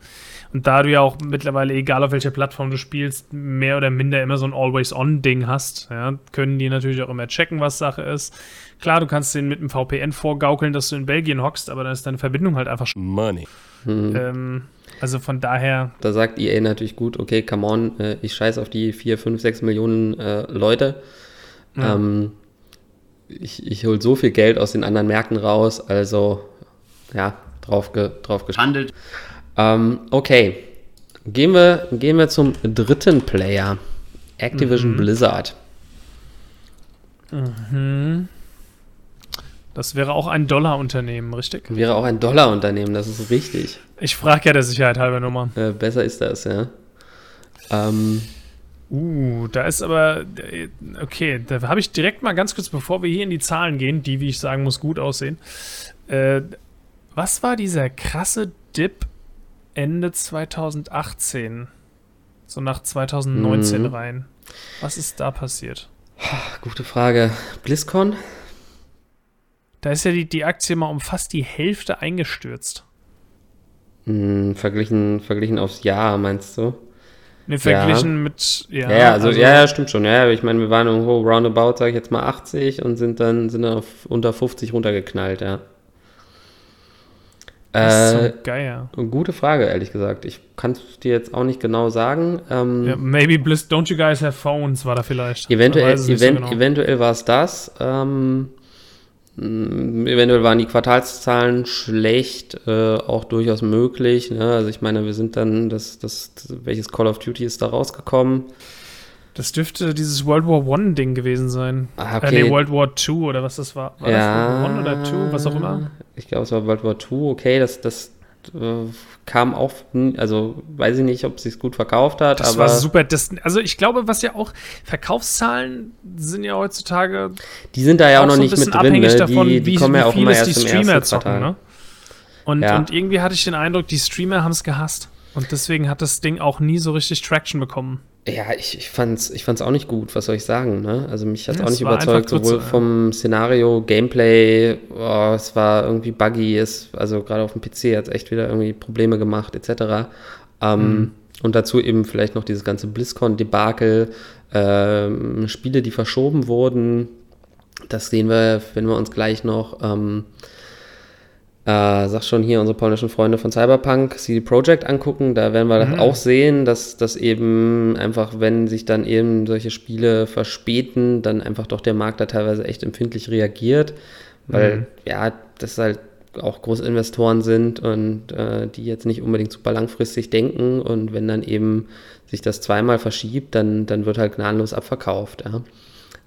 Und da du ja auch mittlerweile, egal auf welcher Plattform du spielst, mehr oder minder immer so ein Always-On-Ding hast, ja, können die natürlich auch immer checken, was Sache ist. Klar, du kannst den mit dem VPN vorgaukeln, dass du in Belgien hockst, aber dann ist deine Verbindung halt einfach Money. Mhm. Ähm, also von daher. Da sagt EA natürlich gut, okay, come on, äh, ich scheiß auf die 4, 5, 6 Millionen äh, Leute. Ja. Ähm, ich, ich hole so viel Geld aus den anderen Märkten raus, also ja, drauf, ge, drauf Handelt. Ähm, okay, gehen wir, gehen wir zum dritten Player, Activision mhm. Blizzard. Mhm. Das wäre auch ein Dollarunternehmen, richtig? Wäre auch ein Dollarunternehmen, das ist richtig. Ich frage ja der Sicherheit halber Nummer. Äh, besser ist das, ja. Ähm, Uh, da ist aber, okay, da habe ich direkt mal ganz kurz, bevor wir hier in die Zahlen gehen, die, wie ich sagen muss, gut aussehen. Äh, was war dieser krasse Dip Ende 2018? So nach 2019 mhm. rein. Was ist da passiert? Gute Frage. BlizzCon? Da ist ja die, die Aktie mal um fast die Hälfte eingestürzt. Mhm, verglichen, verglichen aufs Jahr, meinst du? Ne, verglichen ja. mit, ja. Ja, also, also, ja, stimmt schon. Ja, ich meine, wir waren irgendwo roundabout, sag ich jetzt mal 80 und sind dann, sind dann auf unter 50 runtergeknallt, ja. Das ist so äh, geil. Gute Frage, ehrlich gesagt. Ich kann es dir jetzt auch nicht genau sagen. Ähm, yeah, maybe Bliss, don't you guys have phones, war da vielleicht. Eventuell, event, so genau. eventuell war es das. Ähm, eventuell waren die Quartalszahlen schlecht, äh, auch durchaus möglich. Ne? Also ich meine, wir sind dann, das, das, welches Call of Duty ist da rausgekommen? Das dürfte dieses World War One Ding gewesen sein. Ah, okay. Äh, nee, World War Two oder was das war. War ja, das World War One oder Two, was auch immer? Ich glaube, es war World War Two. Okay, das, das äh, kam auch, also weiß ich nicht, ob es sich gut verkauft hat. Das aber war super. Das, also ich glaube, was ja auch, Verkaufszahlen sind ja heutzutage. Die sind da ja auch, noch so nicht mit drin. Ne? Davon, die, die wie, kommen ja auch immer erst die Streamer zocken. Ne? Und, ja. und irgendwie hatte ich den Eindruck, die Streamer haben es gehasst. Und deswegen hat das Ding auch nie so richtig Traction bekommen. Ja, ich, ich fand's, ich fand's auch nicht gut, was soll ich sagen, ne? Also mich hat ja, auch nicht überzeugt, sowohl vom Szenario, Gameplay, oh, es war irgendwie buggy, es, also gerade auf dem PC hat es echt wieder irgendwie Probleme gemacht, etc. Ähm, mhm. Und dazu eben vielleicht noch dieses ganze BlizzCon-Debakel, ähm, Spiele, die verschoben wurden. Das sehen wir, wenn wir uns gleich noch ähm, äh, sag schon hier unsere polnischen Freunde von Cyberpunk CD Projekt angucken, da werden wir mhm. auch sehen, dass, dass eben einfach, wenn sich dann eben solche Spiele verspäten, dann einfach doch der Markt da teilweise echt empfindlich reagiert, weil mhm. ja, das halt auch Großinvestoren sind und äh, die jetzt nicht unbedingt super langfristig denken und wenn dann eben sich das zweimal verschiebt, dann, dann wird halt gnadenlos abverkauft. Ja.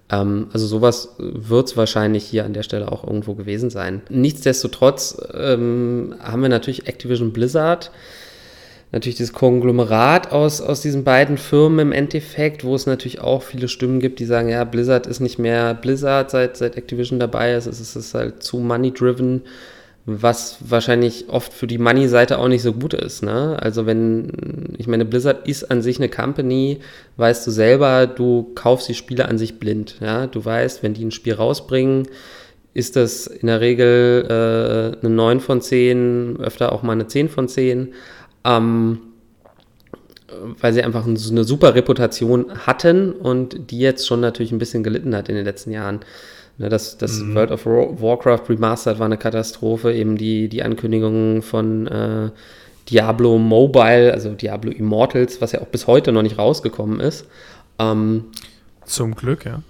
Ähm, also sowas wird es wahrscheinlich hier an der Stelle auch irgendwo gewesen sein. Nichtsdestotrotz ähm, haben wir natürlich Activision Blizzard, natürlich das Konglomerat aus, aus diesen beiden Firmen im Endeffekt, wo es natürlich auch viele Stimmen gibt, die sagen, ja, Blizzard ist nicht mehr Blizzard, seit, seit Activision dabei ist, es ist halt zu money-driven. Was wahrscheinlich oft für die Money-Seite auch nicht so gut ist. Ne? Also wenn, ich meine, Blizzard ist an sich eine Company, weißt du selber, du kaufst die Spiele an sich blind. Ja? Du weißt, wenn die ein Spiel rausbringen, ist das in der Regel äh, eine 9 von 10, öfter auch mal eine 10 von 10. Ähm, weil sie einfach eine super Reputation hatten und die jetzt schon natürlich ein bisschen gelitten hat in den letzten Jahren. Ne, das, das mhm. World of Warcraft Remastered war eine Katastrophe, eben die, die Ankündigung von äh, Diablo Mobile, also Diablo Immortals, was ja auch bis heute noch nicht rausgekommen ist. Ähm, Zum Glück, ja.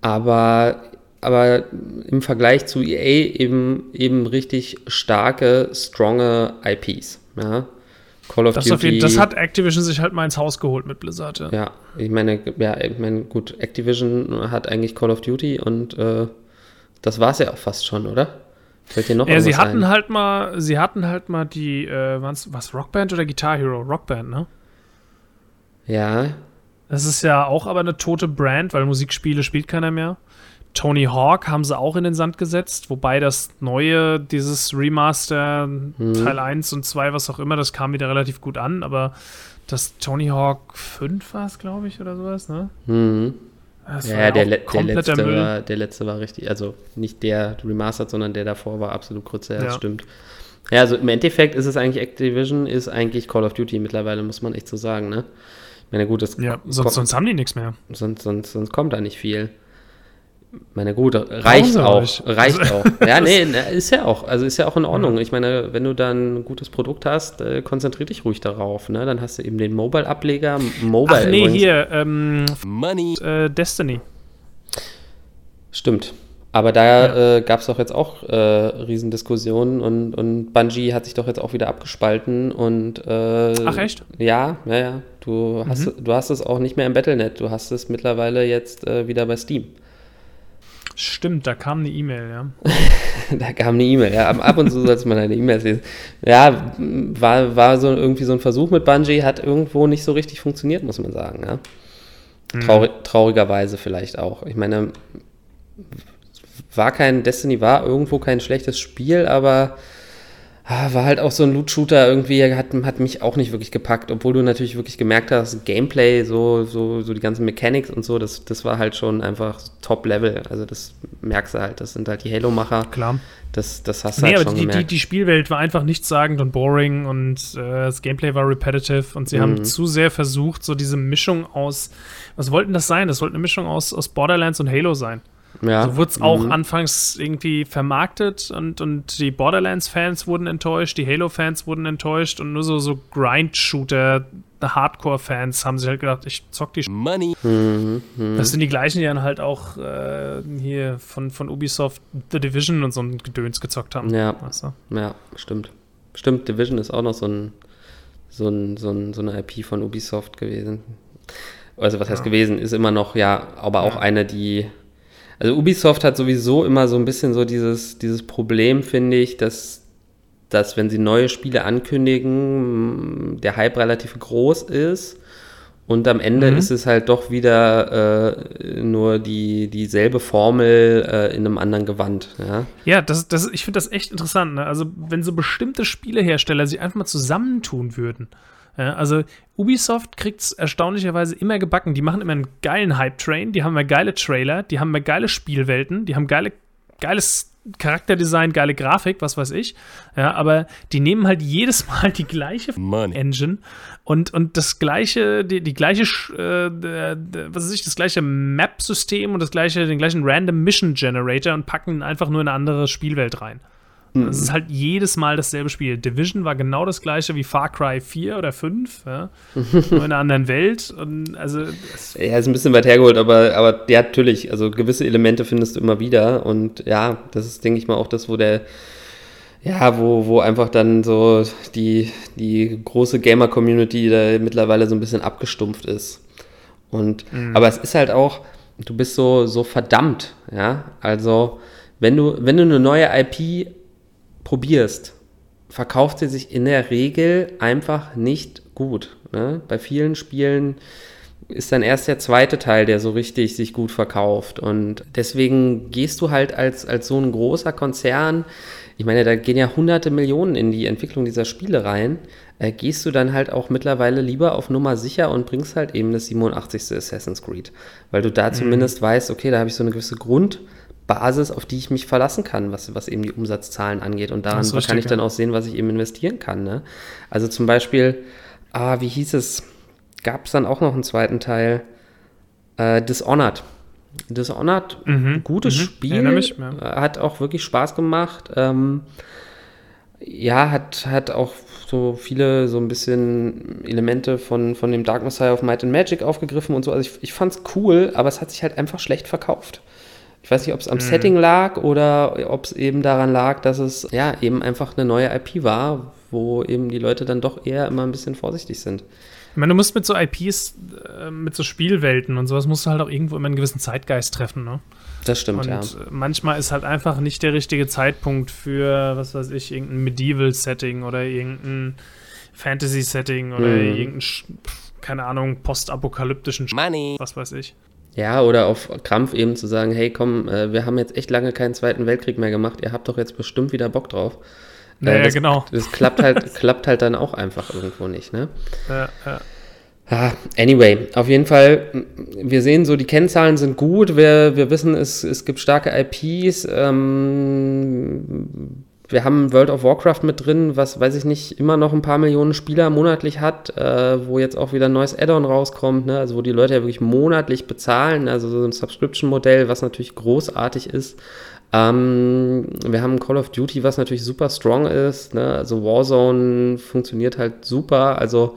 Aber, aber im Vergleich zu EA eben, eben richtig starke, stronge IPs. Ja. Call of das Duty. das hat Activision sich halt mal ins Haus geholt mit Blizzard. Ja, ja ich meine, ja, ich meine, gut, Activision hat eigentlich Call of Duty und äh, das war es ja auch fast schon, oder? Fällt dir noch Ja, sie hatten ein? halt mal, sie hatten halt mal die, äh, was, Rockband oder Guitar Hero? Rockband, ne? Ja. Das ist ja auch aber eine tote Brand, weil Musikspiele spielt keiner mehr. Tony Hawk haben sie auch in den Sand gesetzt, wobei das neue, dieses Remaster mhm. Teil 1 und 2, was auch immer, das kam wieder relativ gut an, aber das Tony Hawk 5 war es, glaube ich, oder sowas, ne? Mhm. ja, ja der, der, letzte war, der letzte war richtig, also nicht der Remastered, sondern der davor war absolut Grütze, ja, das stimmt. Ja, also im Endeffekt ist es eigentlich Activision, ist eigentlich Call of Duty mittlerweile, muss man echt so sagen, ne? Ich meine, gut, das ja, sonst, sonst haben die nichts mehr. Sonst, sonst, sonst kommt da nicht viel meine gut, reicht auch, reicht auch. Ja, nee, ist ja auch, also ist ja auch in Ordnung. Ich meine, wenn du dann ein gutes Produkt hast, äh, konzentrier dich ruhig darauf, ne? Dann hast du eben den Mobile-Ableger, Mobile. Ach nee, übrigens. hier, ähm, Money, äh, Destiny. Stimmt. Aber da ja. äh, gab es doch jetzt auch äh, Riesendiskussionen und, und Bungie hat sich doch jetzt auch wieder abgespalten und äh, Ach echt? Ja, ja, ja. Du hast, mhm. du hast es auch nicht mehr im Battlenet, du hast es mittlerweile jetzt äh, wieder bei Steam. Stimmt, da kam eine E-Mail, ja. da kam eine E-Mail, ja. Ab und zu sollte man eine E-Mail lesen. Ja, war, war so irgendwie so ein Versuch mit Bungie, hat irgendwo nicht so richtig funktioniert, muss man sagen, ja. Mhm. Traurig, traurigerweise vielleicht auch. Ich meine, war kein, Destiny war irgendwo kein schlechtes Spiel, aber war halt auch so ein Loot-Shooter irgendwie, hat, hat mich auch nicht wirklich gepackt, obwohl du natürlich wirklich gemerkt hast, Gameplay, so, so, so die ganzen Mechanics und so, das, das war halt schon einfach Top-Level. Also das merkst du halt, das sind halt die Halo-Macher. Klar. Das, das hast du nee, halt schon die. Die, die Spielwelt war einfach nichtssagend und boring und äh, das Gameplay war repetitive und sie mhm. haben zu sehr versucht, so diese Mischung aus, was wollten das sein? Das wollte eine Mischung aus, aus Borderlands und Halo sein. Ja. So wurde es auch mhm. anfangs irgendwie vermarktet und, und die Borderlands-Fans wurden enttäuscht, die Halo-Fans wurden enttäuscht und nur so, so Grind-Shooter, Hardcore-Fans haben sich halt gedacht, ich zock die Money. Mhm, mh. Das sind die gleichen, die dann halt auch äh, hier von, von Ubisoft The Division und so ein Gedöns gezockt haben. Ja, weißt du? ja stimmt. Stimmt, Division ist auch noch so, ein, so, ein, so, ein, so eine IP von Ubisoft gewesen. Also was heißt ja. gewesen, ist immer noch, ja, aber auch ja. eine, die also Ubisoft hat sowieso immer so ein bisschen so dieses, dieses Problem, finde ich, dass, dass wenn sie neue Spiele ankündigen, der Hype relativ groß ist. Und am Ende mhm. ist es halt doch wieder äh, nur die, dieselbe Formel äh, in einem anderen Gewand. Ja, ja das, das, ich finde das echt interessant. Ne? Also, wenn so bestimmte Spielehersteller sich einfach mal zusammentun würden ja, also Ubisoft kriegt es erstaunlicherweise immer gebacken. Die machen immer einen geilen Hype-Train, die haben immer geile Trailer, die haben immer geile Spielwelten, die haben geile, geiles Charakterdesign, geile Grafik, was weiß ich. Ja, aber die nehmen halt jedes Mal die gleiche Money. Engine und, und das gleiche, die, die gleiche, äh, was weiß ich, das gleiche Map-System und das gleiche, den gleichen Random Mission Generator und packen einfach nur in eine andere Spielwelt rein. Mhm. Es ist halt jedes Mal dasselbe Spiel. Division war genau das gleiche wie Far Cry 4 oder 5, ja? nur in einer anderen Welt. Und also, ja, ist ein bisschen weit hergeholt, aber, aber ja, natürlich, also gewisse Elemente findest du immer wieder. Und ja, das ist, denke ich mal, auch das, wo der ja, wo, wo einfach dann so die, die große Gamer-Community da mittlerweile so ein bisschen abgestumpft ist. Und, mhm. aber es ist halt auch, du bist so, so verdammt, ja. Also, wenn du, wenn du eine neue IP probierst, verkauft sie sich in der Regel einfach nicht gut. Ne? Bei vielen Spielen ist dann erst der zweite Teil, der so richtig sich gut verkauft. Und deswegen gehst du halt als, als so ein großer Konzern, ich meine, da gehen ja hunderte Millionen in die Entwicklung dieser Spiele rein, äh, gehst du dann halt auch mittlerweile lieber auf Nummer sicher und bringst halt eben das 87. Assassin's Creed. Weil du da mhm. zumindest weißt, okay, da habe ich so eine gewisse Grundbasis, auf die ich mich verlassen kann, was, was eben die Umsatzzahlen angeht. Und daran richtig, kann ich ja. dann auch sehen, was ich eben investieren kann. Ne? Also zum Beispiel, ah, wie hieß es? Gab es dann auch noch einen zweiten Teil? Äh, Dishonored. Dishonored, mhm. gutes mhm. Spiel, mich, ja. hat auch wirklich Spaß gemacht. Ähm, ja, hat, hat auch so viele so ein bisschen Elemente von, von dem Dark Messiah of Might and Magic aufgegriffen und so. Also ich, ich fand's cool, aber es hat sich halt einfach schlecht verkauft. Ich weiß nicht, ob es am mhm. Setting lag oder ob es eben daran lag, dass es ja eben einfach eine neue IP war, wo eben die Leute dann doch eher immer ein bisschen vorsichtig sind. Ich meine, du musst mit so IPs, äh, mit so Spielwelten und sowas, musst du halt auch irgendwo immer einen gewissen Zeitgeist treffen, ne? Das stimmt, und ja. manchmal ist halt einfach nicht der richtige Zeitpunkt für, was weiß ich, irgendein Medieval-Setting oder irgendein Fantasy-Setting oder hm. irgendein, keine Ahnung, postapokalyptischen Money. was weiß ich. Ja, oder auf Krampf eben zu sagen, hey komm, äh, wir haben jetzt echt lange keinen Zweiten Weltkrieg mehr gemacht, ihr habt doch jetzt bestimmt wieder Bock drauf. Naja, äh, das, genau. Das klappt halt, klappt halt dann auch einfach irgendwo nicht, ne? Ja, ja. Ah, anyway, auf jeden Fall, wir sehen so, die Kennzahlen sind gut, wir, wir wissen, es, es gibt starke IPs, ähm, wir haben World of Warcraft mit drin, was, weiß ich nicht, immer noch ein paar Millionen Spieler monatlich hat, äh, wo jetzt auch wieder ein neues Add-on rauskommt, ne? also wo die Leute ja wirklich monatlich bezahlen, also so ein Subscription-Modell, was natürlich großartig ist. Ähm, wir haben Call of Duty, was natürlich super strong ist, ne? also Warzone funktioniert halt super, also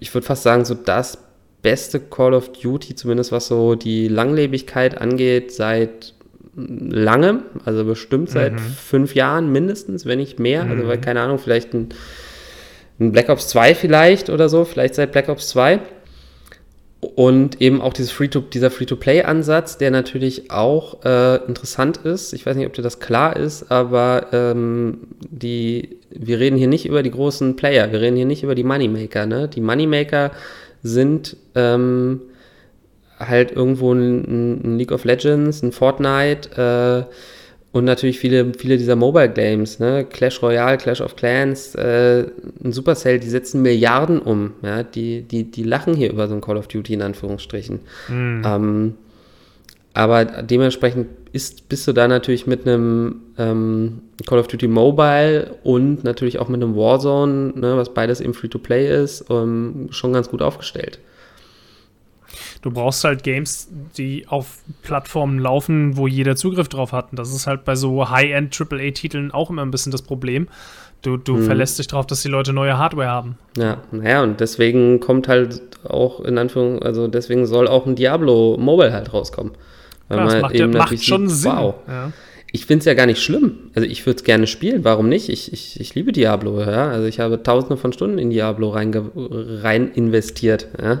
ich würde fast sagen, so das beste Call of Duty, zumindest was so die Langlebigkeit angeht, seit langem, also bestimmt seit mhm. fünf Jahren mindestens, wenn nicht mehr. Mhm. Also, weil, mhm. keine Ahnung, vielleicht ein, ein, Black Ops 2 vielleicht oder so, vielleicht seit Black Ops 2. Und eben auch Free dieser Free-to-Play-Ansatz, der natürlich auch äh, interessant ist. Ich weiß nicht, ob dir das klar ist, aber ähm, die, wir reden hier nicht über die großen Player, wir reden hier nicht über die Moneymaker. Ne? Die Moneymaker sind ähm, halt irgendwo ein, ein, League of Legends, ein Fortnite, äh, und natürlich viele, viele dieser Mobile Games, ne? Clash Royale, Clash of Clans, äh, ein Supercell, die setzen Milliarden um. Ja? Die, die, die lachen hier über so ein Call of Duty in Anführungsstrichen. Mhm. Ähm, aber dementsprechend ist, bist du da natürlich mit einem ähm, Call of Duty Mobile und natürlich auch mit einem Warzone, ne, was beides eben Free-to-Play ist, ähm, schon ganz gut aufgestellt du brauchst halt Games, die auf Plattformen laufen, wo jeder Zugriff drauf hat. Und das ist halt bei so High-End AAA-Titeln auch immer ein bisschen das Problem. Du, du mhm. verlässt dich darauf, dass die Leute neue Hardware haben. Ja, naja, und deswegen kommt halt auch in Anführungszeichen, also deswegen soll auch ein Diablo Mobile halt rauskommen. Weil Klar, das macht, eben ja, macht schon sieht, Sinn. Wow. Ja. Ich finde es ja gar nicht schlimm. Also ich würde es gerne spielen, warum nicht? Ich, ich, ich liebe Diablo, ja. Also ich habe tausende von Stunden in Diablo rein, rein investiert, ja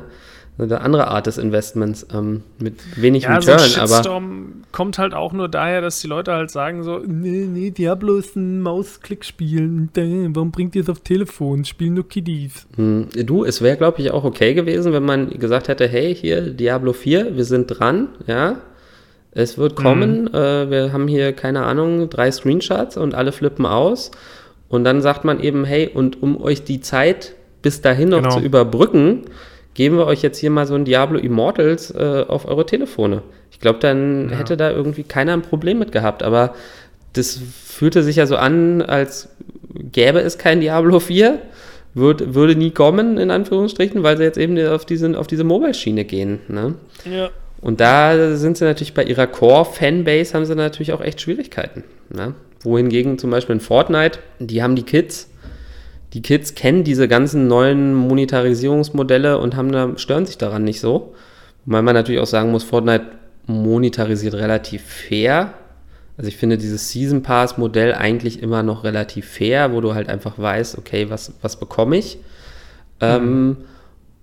eine andere Art des Investments ähm, mit wenig ja, Return. So ein Shitstorm aber kommt halt auch nur daher, dass die Leute halt sagen so, nee, nee, Diablo ist ein Mausklick-Spiel. Warum bringt ihr es auf Telefon? Spielen nur Kiddies. Hm, du, es wäre, glaube ich, auch okay gewesen, wenn man gesagt hätte, hey, hier, Diablo 4, wir sind dran, ja. Es wird kommen, mhm. äh, wir haben hier, keine Ahnung, drei Screenshots und alle flippen aus. Und dann sagt man eben, hey, und um euch die Zeit bis dahin noch genau. zu überbrücken, geben wir euch jetzt hier mal so ein Diablo Immortals äh, auf eure Telefone. Ich glaube, dann ja. hätte da irgendwie keiner ein Problem mit gehabt, aber das fühlte sich ja so an, als gäbe es kein Diablo 4, würd, würde nie kommen, in Anführungsstrichen, weil sie jetzt eben auf diese, auf diese Mobile-Schiene gehen. Ne? Ja. Und da sind sie natürlich bei ihrer Core-Fanbase haben sie natürlich auch echt Schwierigkeiten. Ne? Wohingegen zum Beispiel in Fortnite, die haben die Kids, die Kids kennen diese ganzen neuen Monetarisierungsmodelle und haben da, stören sich daran nicht so. Weil man natürlich auch sagen muss, Fortnite monetarisiert relativ fair. Also ich finde dieses Season Pass Modell eigentlich immer noch relativ fair, wo du halt einfach weißt, okay, was, was bekomme ich? Mhm. Ähm,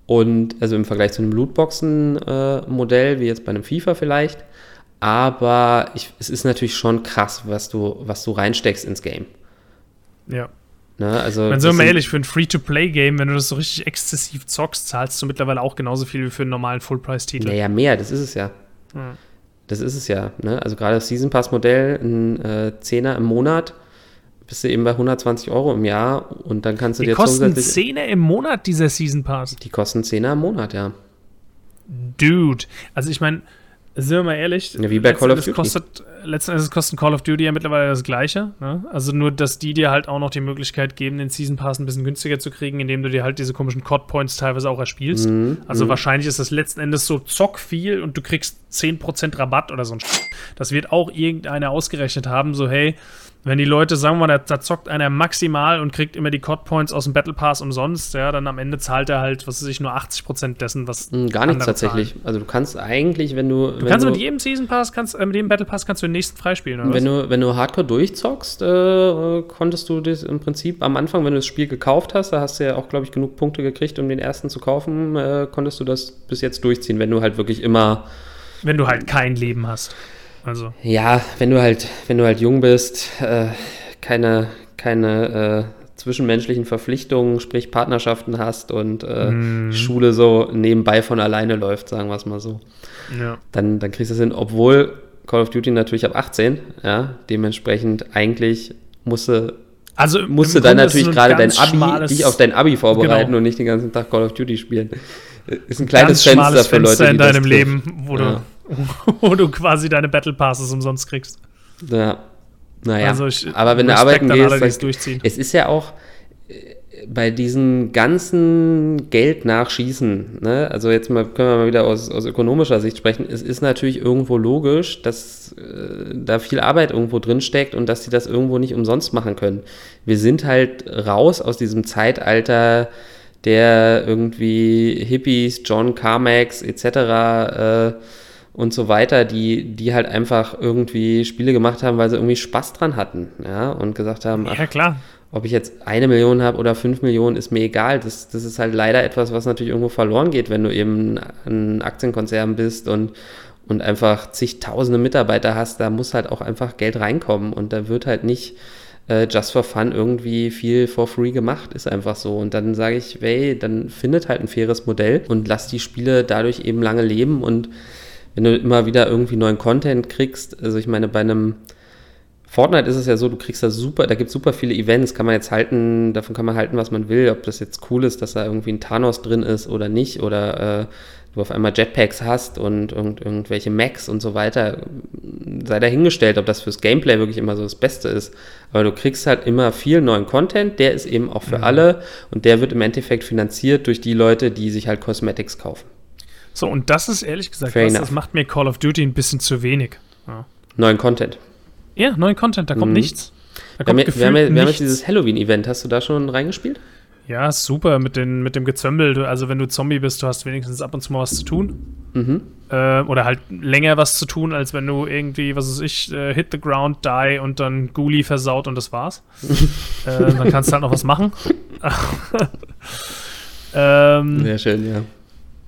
und also im Vergleich zu einem Lootboxen-Modell, äh, wie jetzt bei einem FIFA vielleicht. Aber ich, es ist natürlich schon krass, was du, was du reinsteckst ins Game. Ja. Ne? Also, Wenn so mal ehrlich, für ein Free-to-Play-Game, wenn du das so richtig exzessiv zockst, zahlst du mittlerweile auch genauso viel wie für einen normalen Full-Price-Titel. Naja, mehr, das ist es ja. Hm. Das ist es ja. Ne? Also gerade das Season Pass-Modell, ein äh, Zehner im Monat, bist du eben bei 120 Euro im Jahr und dann kannst du die dir kosten Zehner im Monat, dieser Season Pass. Die kosten Zehner im Monat, ja. Dude, also ich meine, sind wir mal ehrlich, ja, wie bei Call of Duty. Kostet, letzten Endes kostet Call of Duty ja mittlerweile das gleiche. Ne? Also nur, dass die dir halt auch noch die Möglichkeit geben, den Season Pass ein bisschen günstiger zu kriegen, indem du dir halt diese komischen Cod Points teilweise auch erspielst. Mhm, also mhm. wahrscheinlich ist das letzten Endes so zock viel und du kriegst 10% Rabatt oder so ein Das wird auch irgendeiner ausgerechnet haben, so hey, wenn die Leute sagen wir da, da, zockt einer maximal und kriegt immer die Cod Points aus dem Battle Pass umsonst, ja, dann am Ende zahlt er halt, was weiß ich, nur 80% dessen, was. Hm, gar nichts tatsächlich. Zahlen. Also du kannst eigentlich, wenn du. Du wenn kannst du, mit jedem Season Pass, kannst, äh, mit jedem Battle Pass kannst du den nächsten freispielen, oder wenn was? Du, wenn du Hardcore durchzockst, äh, konntest du das im Prinzip am Anfang, wenn du das Spiel gekauft hast, da hast du ja auch, glaube ich, genug Punkte gekriegt, um den ersten zu kaufen, äh, konntest du das bis jetzt durchziehen, wenn du halt wirklich immer. Wenn du halt kein Leben hast. Also. Ja, wenn du halt, wenn du halt jung bist, äh, keine, keine äh, zwischenmenschlichen Verpflichtungen, sprich Partnerschaften hast und äh, mm. Schule so nebenbei von alleine läuft, sagen wir es mal so. Ja. Dann, dann kriegst du es hin, obwohl Call of Duty natürlich ab 18, ja, dementsprechend eigentlich musste also musste dann natürlich gerade dein Abi, dich auf dein Abi vorbereiten genau. und nicht den ganzen Tag Call of Duty spielen. Ist ein kleines Fenster für Leute, die in deinem Leben, wo, ja. du, wo du quasi deine Battle Passes umsonst kriegst. Ja, naja, also ich, aber wenn du arbeiten gehst, alle, durchziehen. es ist ja auch äh, bei diesen ganzen Geld nachschießen, ne? also jetzt mal können wir mal wieder aus, aus ökonomischer Sicht sprechen, es ist natürlich irgendwo logisch, dass äh, da viel Arbeit irgendwo drin steckt und dass sie das irgendwo nicht umsonst machen können. Wir sind halt raus aus diesem Zeitalter der irgendwie Hippies, John Carmax etc. Äh, und so weiter, die, die halt einfach irgendwie Spiele gemacht haben, weil sie irgendwie Spaß dran hatten, ja, und gesagt haben, ach, ja, klar. ob ich jetzt eine Million habe oder fünf Millionen, ist mir egal. Das, das ist halt leider etwas, was natürlich irgendwo verloren geht, wenn du eben ein Aktienkonzern bist und, und einfach zigtausende Mitarbeiter hast, da muss halt auch einfach Geld reinkommen und da wird halt nicht äh, just for fun irgendwie viel for free gemacht, ist einfach so. Und dann sage ich, hey, dann findet halt ein faires Modell und lass die Spiele dadurch eben lange leben und wenn du immer wieder irgendwie neuen Content kriegst, also ich meine, bei einem Fortnite ist es ja so, du kriegst da super, da gibt es super viele Events, kann man jetzt halten, davon kann man halten, was man will, ob das jetzt cool ist, dass da irgendwie ein Thanos drin ist oder nicht, oder äh, du auf einmal Jetpacks hast und, und irgendwelche Macs und so weiter, sei dahingestellt, ob das fürs Gameplay wirklich immer so das Beste ist. Aber du kriegst halt immer viel neuen Content, der ist eben auch für mhm. alle und der wird im Endeffekt finanziert durch die Leute, die sich halt Cosmetics kaufen. So, und das ist ehrlich gesagt, was, das macht mir Call of Duty ein bisschen zu wenig. Ja. Neuen Content. Ja, neuen Content, da kommt mhm. nichts. Da kommt wir, wir, haben, wir haben jetzt dieses Halloween-Event. Hast du da schon reingespielt? Ja, super, mit, den, mit dem Gezömbel. Also, wenn du Zombie bist, du hast wenigstens ab und zu mal was zu tun. Mhm. Äh, oder halt länger was zu tun, als wenn du irgendwie, was weiß ich, äh, hit the ground, die und dann Ghoulie versaut und das war's. äh, dann kannst du halt noch was machen. ähm, Sehr schön, ja.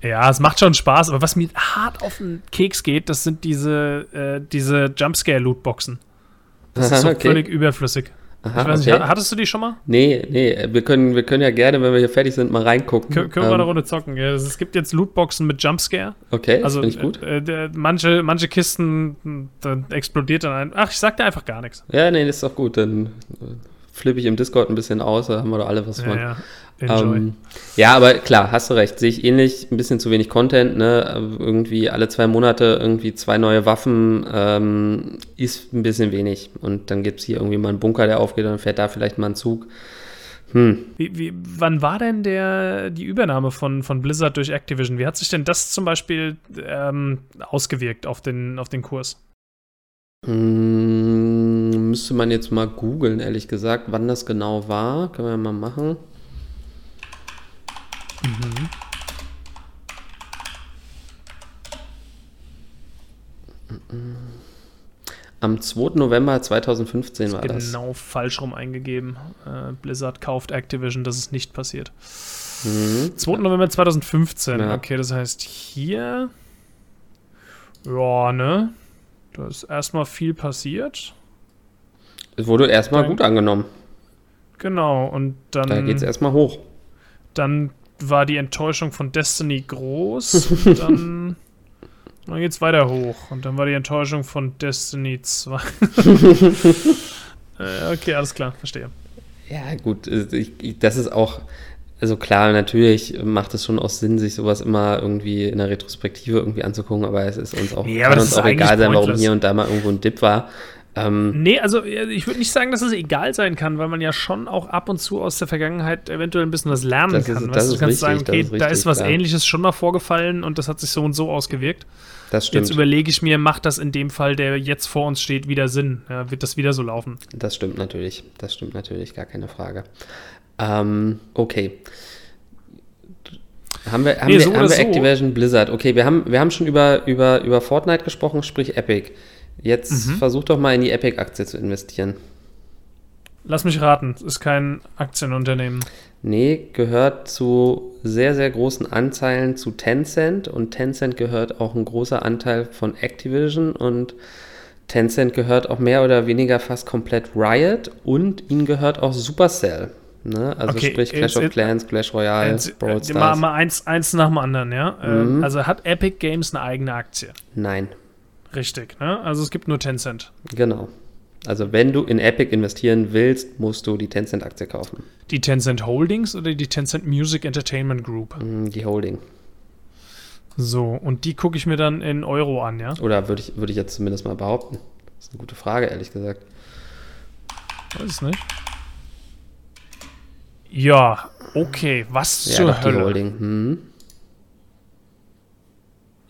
Ja, es macht schon Spaß, aber was mir hart auf den Keks geht, das sind diese, äh, diese Jumpscare-Lootboxen. Das ist so okay. völlig überflüssig. Aha, ich weiß okay. nicht, hattest du die schon mal? Nee, nee, wir können, wir können ja gerne, wenn wir hier fertig sind, mal reingucken. Kön können wir ähm, eine Runde zocken. Ja. Es gibt jetzt Lootboxen mit Jumpscare. Okay, also, finde ich gut. Äh, äh, manche, manche Kisten, da explodiert dann ein. Ach, ich sag dir einfach gar nichts. Ja, nee, das ist doch gut. Dann flippe ich im Discord ein bisschen aus, da haben wir doch alle was von. Ja, ähm, ja, aber klar, hast du recht, sehe ich ähnlich, ein bisschen zu wenig Content, ne? Irgendwie alle zwei Monate irgendwie zwei neue Waffen ähm, ist ein bisschen wenig. Und dann gibt es hier irgendwie mal einen Bunker, der aufgeht, und dann fährt da vielleicht mal ein Zug. Hm. Wie, wie, wann war denn der, die Übernahme von, von Blizzard durch Activision? Wie hat sich denn das zum Beispiel ähm, ausgewirkt auf den, auf den Kurs? Hm, müsste man jetzt mal googeln, ehrlich gesagt, wann das genau war. Können wir mal machen. Mhm. Am 2. November 2015 war genau das. Genau falsch rum eingegeben. Äh, Blizzard kauft Activision, das ist nicht passiert. Mhm. 2. November 2015. Ja. Okay, das heißt hier. Ja, ne? Da ist erstmal viel passiert. Es wurde erstmal gut angenommen. Genau, und dann. Da geht es erstmal hoch. Dann war die Enttäuschung von Destiny groß. und dann, dann geht es weiter hoch. Und dann war die Enttäuschung von Destiny 2. äh, okay, alles klar, verstehe. Ja, gut, ich, ich, das ist auch. Also klar, natürlich macht es schon auch Sinn, sich sowas immer irgendwie in der Retrospektive irgendwie anzugucken, aber es ist uns auch, Nee, kann das uns ist auch egal sein, warum hier und da mal irgendwo ein Dip war. Ähm, Nee, also äh, ich würde nicht sagen, dass es egal sein kann, weil man ja schon auch ab und zu aus der Vergangenheit eventuell ein bisschen was lernen Das ist- kann. das weißt du, ist kannst richtig, sagen, okay, das ist da richtig, ist was klar. ähnliches schon mal vorgefallen und das hat sich so und so ausgewirkt. das stimmt. Jetzt überlege ich mir, macht das in dem Fall, der jetzt vor uns steht, wieder Sinn? Ja, wird das wieder so laufen? Das stimmt natürlich. Das stimmt natürlich, gar keine Frage. Ähm, okay. Haben wir, haben Nee, wir, so haben oder wir so. Activision Blizzard? Okay, wir haben, wir haben schon über, über, über Fortnite gesprochen, sprich Epic. Jetzt Mhm. versuch doch mal in die Epic-Aktie zu investieren. Lass mich raten, es ist kein Aktienunternehmen. Nee, gehört zu sehr, sehr großen Anteilen zu Tencent und Tencent gehört auch ein großer Anteil von Activision und Tencent gehört auch mehr oder weniger fast komplett Riot und ihnen gehört auch Supercell. Ne? Also Okay, sprich Clash of Clans, Clash Royale, Brawl äh, mal, Stars. mal eins, eins nach dem anderen, ja? Ähm, Mhm. Also hat Epic Games eine eigene Aktie. Nein, Richtig, ne? Also es gibt nur Tencent. genau. Also wenn du in Epic investieren willst, musst du die Tencent-Aktie kaufen. Die Tencent Holdings oder die Tencent Music Entertainment Group? Hm, Die Holding. So, und die gucke ich mir dann in Euro an, ja? Oder würde ich, würde ich jetzt zumindest mal behaupten. Das ist eine gute Frage, ehrlich gesagt. Weiß es nicht. Ja, okay. Was Ja, zur Hölle? Holding. Hm.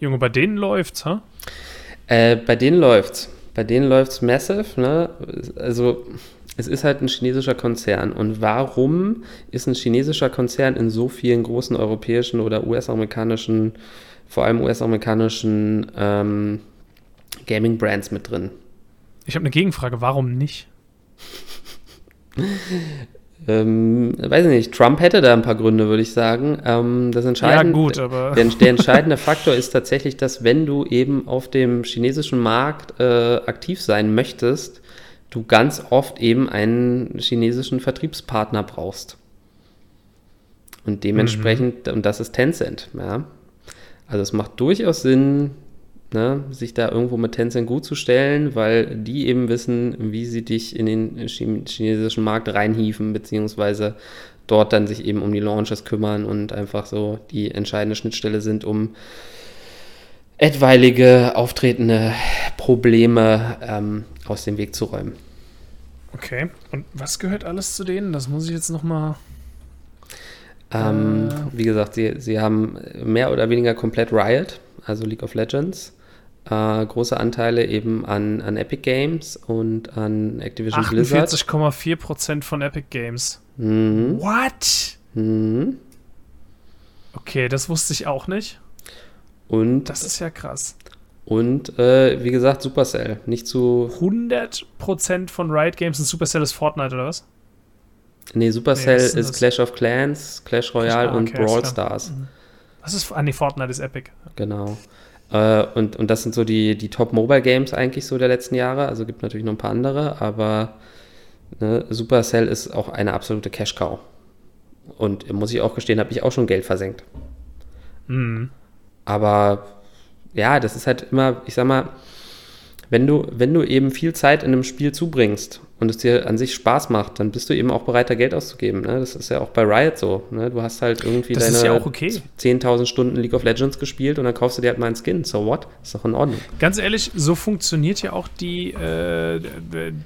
Junge, bei denen läuft's, ha? Äh, bei denen läuft's. Bei denen läuft's massive, ne? Also es ist halt ein chinesischer Konzern. Und warum ist ein chinesischer Konzern in so vielen großen europäischen oder US-amerikanischen, vor allem US-amerikanischen ähm, Gaming-Brands mit drin? Ich habe eine Gegenfrage. Warum nicht? Ähm, weiß ich nicht, Trump hätte da ein paar Gründe, würde ich sagen. Ähm, das Ja, Entscheidende, gut, aber. Der, der entscheidende Faktor ist tatsächlich, dass wenn du eben auf dem chinesischen Markt äh, aktiv sein möchtest, du ganz oft eben einen chinesischen Vertriebspartner brauchst. Und dementsprechend, und das ist Tencent, ja. Also es macht durchaus Sinn, ne, sich da irgendwo mit Tencent gut zu stellen, weil die eben wissen, wie sie dich in den chi- chinesischen Markt reinhieven, beziehungsweise dort dann sich eben um die Launches kümmern und einfach so die entscheidende Schnittstelle sind, um etwaige auftretende Probleme ähm, aus dem Weg zu räumen. Okay. Und was gehört alles zu denen? Das muss ich jetzt nochmal. Ähm, Äh. Wie gesagt, sie, sie haben mehr oder weniger komplett Riot, also League of Legends. Äh, große Anteile eben an, an Epic Games und an Activision Blizzard. 48,4% von Epic Games. Mhm. What? Mhm. Okay, das wusste ich auch nicht. Und, Das ist ja krass. und äh, wie gesagt, Supercell. Nicht zu. 100% von Riot Games und Supercell ist Fortnite oder was? Nee, Supercell Nee, ist ist? Clash of Clans, Clash Royale Ah, und okay, alles Brawl. Stars. Was ist. Ah, nee, Fortnite ist Epic. Genau. Äh, und, und das sind so die, die Top-Mobile-Games eigentlich so der letzten Jahre. Also gibt natürlich noch ein paar andere, aber ne, Supercell ist auch eine absolute Cash-Cow. Und muss ich auch gestehen, habe ich auch schon Geld versenkt. Mhm. Aber ja, das ist halt immer, ich sag mal, wenn du, wenn du eben viel Zeit in einem Spiel zubringst und es dir an sich Spaß macht, dann bist du eben auch bereit, da Geld auszugeben. Ne? Das ist ja auch bei Riot so. Ne? Du hast halt irgendwie Das deine ja okay. 10.000 Stunden League of Legends gespielt und dann kaufst du dir halt mal einen Skin. So what? Ist doch in Ordnung. Ganz ehrlich, so funktioniert ja auch die, äh,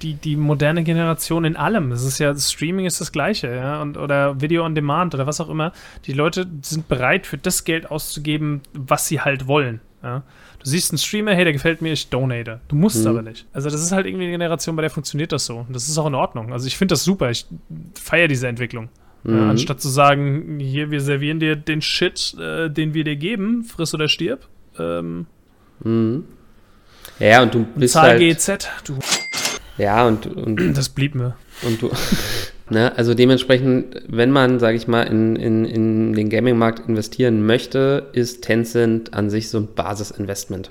die, die moderne Generation in allem. Es ist ja, Streaming ist das Gleiche, ja, und, oder Video on Demand oder was auch immer. Die Leute sind bereit, für das Geld auszugeben, was sie halt wollen. Ja. Du siehst einen Streamer, hey, der gefällt mir, ich donate. Du musst Mhm. aber nicht. Also, das ist halt irgendwie eine Generation, bei der funktioniert das so. Und das ist auch in Ordnung. Also, ich finde das super. Ich feiere diese Entwicklung. Ja, Mhm. anstatt zu sagen, hier, wir servieren dir den Shit, äh, den wir dir geben, friss oder stirb. Ähm, Mhm. Ja, und du bist Zahl halt, GZ, du. ja, und, und, Das blieb mir. und du, ne, also dementsprechend, wenn man, sage ich mal, in, in, in den Gaming-Markt investieren möchte, ist Tencent an sich so ein Basisinvestment.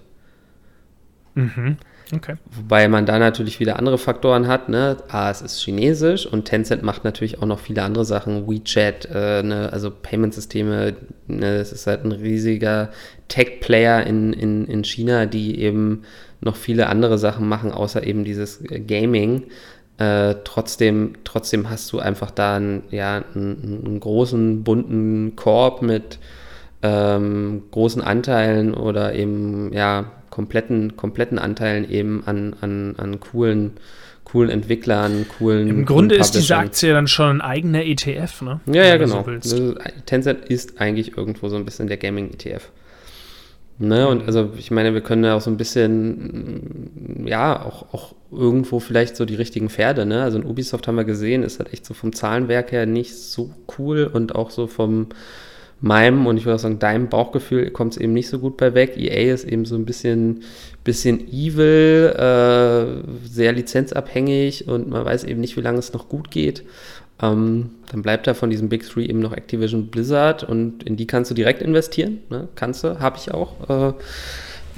Mhm. Okay. Wobei man da natürlich wieder andere Faktoren hat. Ne? A, es ist chinesisch und Tencent macht natürlich auch noch viele andere Sachen. WeChat, äh, ne? also Payment-Systeme. Ne? Es ist halt ein riesiger Tech-Player in, in, in China, die eben noch viele andere Sachen machen, außer eben dieses Gaming. Äh, trotzdem, trotzdem hast du einfach da einen, ja, einen, einen großen, bunten Korb mit ähm, großen Anteilen oder eben ja, kompletten, kompletten Anteilen eben an, an, an coolen, coolen Entwicklern, coolen. Im Grunde ist diese Aktie dann schon ein eigener ETF, ne? Ja, ja, genau. So Tencent ist eigentlich irgendwo so ein bisschen der Gaming-ETF. Ne, und also ich meine, wir können ja auch so ein bisschen, ja, auch, auch irgendwo vielleicht so die richtigen Pferde, ne? Also in Ubisoft haben wir gesehen, ist halt echt so vom Zahlenwerk her nicht so cool und auch so vom meinem und ich würde auch sagen, deinem Bauchgefühl kommt es eben nicht so gut bei weg. EA ist eben so ein bisschen, bisschen evil, äh, sehr lizenzabhängig und man weiß eben nicht, wie lange es noch gut geht. Ähm, dann bleibt da von diesem Big Three eben noch Activision Blizzard und in die kannst du direkt investieren. Ne? Kannst du, habe ich auch. Äh,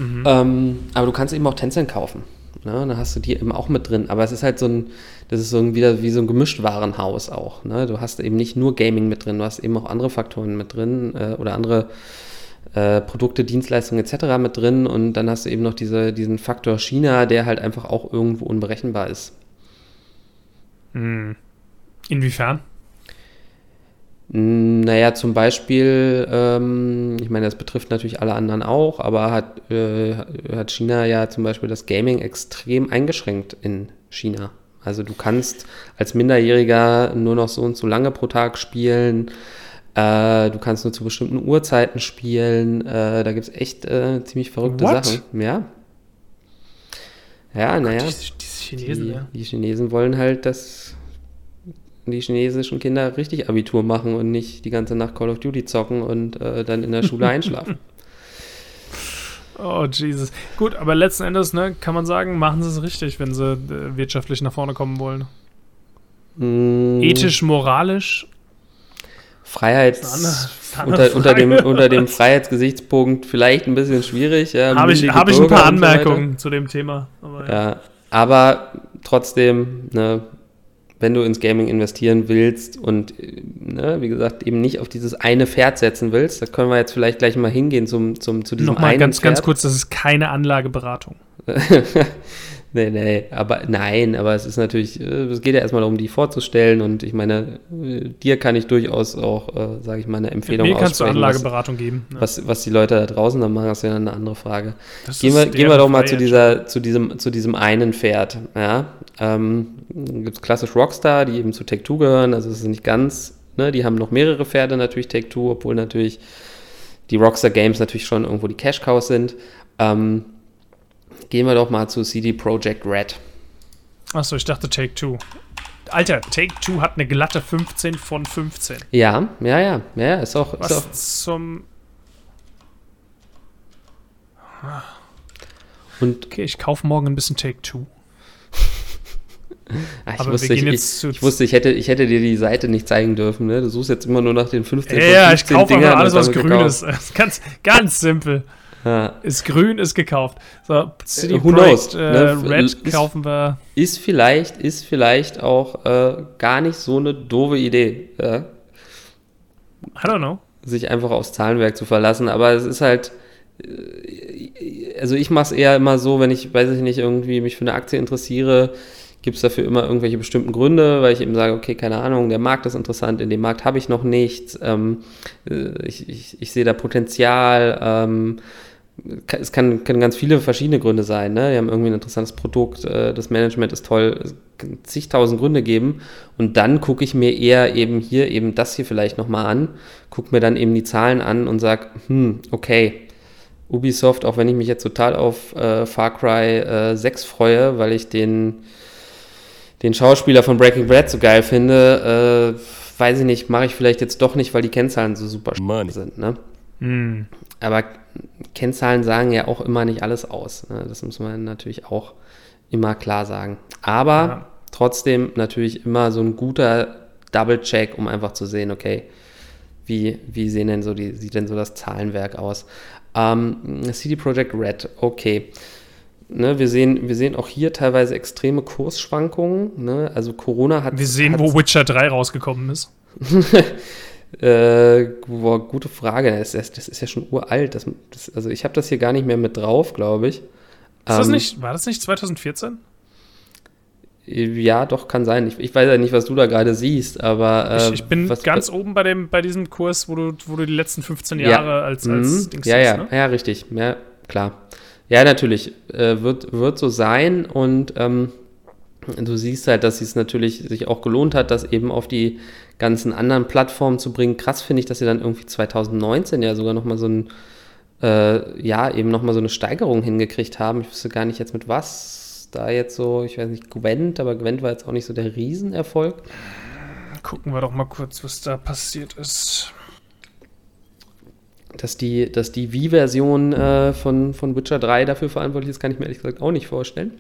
mhm. ähm, aber du kannst eben auch Tencent kaufen. Ne? Dann hast du die eben auch mit drin. Aber es ist halt so ein, das ist so wieder wie so ein Gemischtwarenhaus auch. Ne? Du hast eben nicht nur Gaming mit drin, du hast eben auch andere Faktoren mit drin äh, oder andere äh, Produkte, Dienstleistungen etc. mit drin. Und dann hast du eben noch diese, diesen Faktor China, der halt einfach auch irgendwo unberechenbar ist. Mhm. Inwiefern? Hm, naja, zum Beispiel, ähm, ich meine, das betrifft natürlich alle anderen auch, aber hat, äh, hat China ja zum Beispiel das Gaming extrem eingeschränkt in China. Also du kannst als Minderjähriger nur noch so und so lange pro Tag spielen. Äh, du kannst nur zu bestimmten Uhrzeiten spielen. Äh, da gibt es echt äh, ziemlich verrückte What? Sachen. Ja. Ja, naja. Die, die, Chinesen, die, ja. die Chinesen wollen halt, dass die chinesischen Kinder richtig Abitur machen und nicht die ganze Nacht Call of Duty zocken und äh, dann in der Schule einschlafen. Oh, Jesus. Gut, aber letzten Endes ne, kann man sagen, machen sie es richtig, wenn sie äh, wirtschaftlich nach vorne kommen wollen. Mm. Ethisch, moralisch. Freiheits unter, unter, dem, unter dem Freiheitsgesichtspunkt vielleicht ein bisschen schwierig. Ja, Habe ich, hab ich ein paar Anmerkungen so zu dem Thema. Aber, ja. ja. aber trotzdem, ne, wenn du ins Gaming investieren willst und, ne, wie gesagt, eben nicht auf dieses eine Pferd setzen willst, da können wir jetzt vielleicht gleich mal hingehen zum, zum, zu diesem Nochmal einen ganz, Pferd. ganz kurz, das ist keine Anlageberatung. nee, nee, aber nein, aber es ist natürlich, äh, es geht ja erstmal darum, die vorzustellen und ich meine, äh, dir kann ich durchaus auch, äh, sage ich mal, eine Empfehlung Mir kannst du Anlageberatung was, geben. Ne? Was, was die Leute da draußen dann machen, ist ja eine andere Frage. Das gehen wir, gehen wir doch mal zu dieser, zu diesem, zu diesem einen Pferd, ja. Ähm, gibt es klassisch Rockstar, die eben zu Take-Two gehören, also es ist nicht ganz, ne, die haben noch mehrere Pferde natürlich Take-Two, obwohl natürlich die Rockstar Games natürlich schon irgendwo die Cash-Cows sind. Ähm, gehen wir doch mal zu CD Projekt Red. Achso, ich dachte Take-Two. Alter, Take-Two hat eine glatte 15 von 15. Ja, ja, ja, ja, ist auch. Was ist auch zum. Und okay, ich kaufe morgen ein bisschen Take-Two. Ach, ich, wusste, ich, ich, ich, wusste, ich hätte, ich hätte dir die Seite nicht zeigen dürfen. Ne? Du suchst jetzt immer nur nach den 15 Ja, 15 ich kaufe einfach alles, was grün ist. Ganz, ganz simpel. Ja. Ist grün, ist gekauft. So, City Who Projekt, äh, ne? Red ist, kaufen wir. Ist vielleicht, ist vielleicht auch äh, gar nicht so eine doofe Idee. Ja? I don't know. Sich einfach aufs Zahlenwerk zu verlassen, aber es ist halt äh, also ich mache es eher immer so, wenn ich, weiß ich nicht, irgendwie mich für eine Aktie interessiere, gibt es dafür immer irgendwelche bestimmten Gründe, weil ich eben sage, okay, keine Ahnung, der Markt ist interessant, in dem Markt habe ich noch nichts, ähm, äh, ich, ich, ich sehe da Potenzial, ähm, es kann, können ganz viele verschiedene Gründe sein. Ne? Wir haben irgendwie ein interessantes Produkt, äh, das Management ist toll, es kann zigtausend Gründe geben. Und dann gucke ich mir eher eben hier eben das hier vielleicht nochmal an, gucke mir dann eben die Zahlen an und sage, hm, okay, Ubisoft, auch wenn ich mich jetzt total auf äh, Far Cry äh, 6 freue, weil ich den den Schauspieler von Breaking Bad so geil finde, äh, weiß ich nicht, mache ich vielleicht jetzt doch nicht, weil die Kennzahlen so super Money. sind. Ne? Mm. Aber Kennzahlen sagen ja auch immer nicht alles aus. Ne? Das muss man natürlich auch immer klar sagen. Aber ja. trotzdem natürlich immer so ein guter Double-Check, um einfach zu sehen, okay, wie, wie sehen denn so die, sieht denn so das Zahlenwerk aus? Ähm, CD Projekt Red, okay Ne, wir, sehen, wir sehen auch hier teilweise extreme Kursschwankungen. Ne? Also Corona hat. Wir sehen, wo Witcher 3 rausgekommen ist. äh, boah, gute Frage. Das ist, das ist, ja schon uralt. Das, das, also ich habe das hier gar nicht mehr mit drauf, glaube ich. Das ähm, nicht, war das nicht 2014? Ja, doch, kann sein. Ich, ich, weiß ja nicht, was du da gerade siehst, aber. Äh, ich, ich, bin was, ganz was, oben bei, dem, bei diesem Kurs, wo du, wo du die letzten 15 Jahre ja, als, als mhm. Dings Ja, ja, ne? ja, richtig. Ja, klar. Ja, natürlich. Äh, wird, wird so sein und ähm, du siehst halt, dass es natürlich sich auch gelohnt hat, das eben auf die ganzen anderen Plattformen zu bringen. Krass finde ich, dass sie dann irgendwie 2019 ja sogar nochmal so ein, äh, ja, eben nochmal so eine Steigerung hingekriegt haben. Ich wüsste gar nicht jetzt mit was da jetzt so, ich weiß nicht, Gwent, aber Gwent war jetzt auch nicht so der Riesenerfolg. Gucken wir doch mal kurz, was da passiert ist dass die, dass die Wii-Version äh, von, von Witcher 3 dafür verantwortlich ist, kann ich mir ehrlich gesagt auch nicht vorstellen.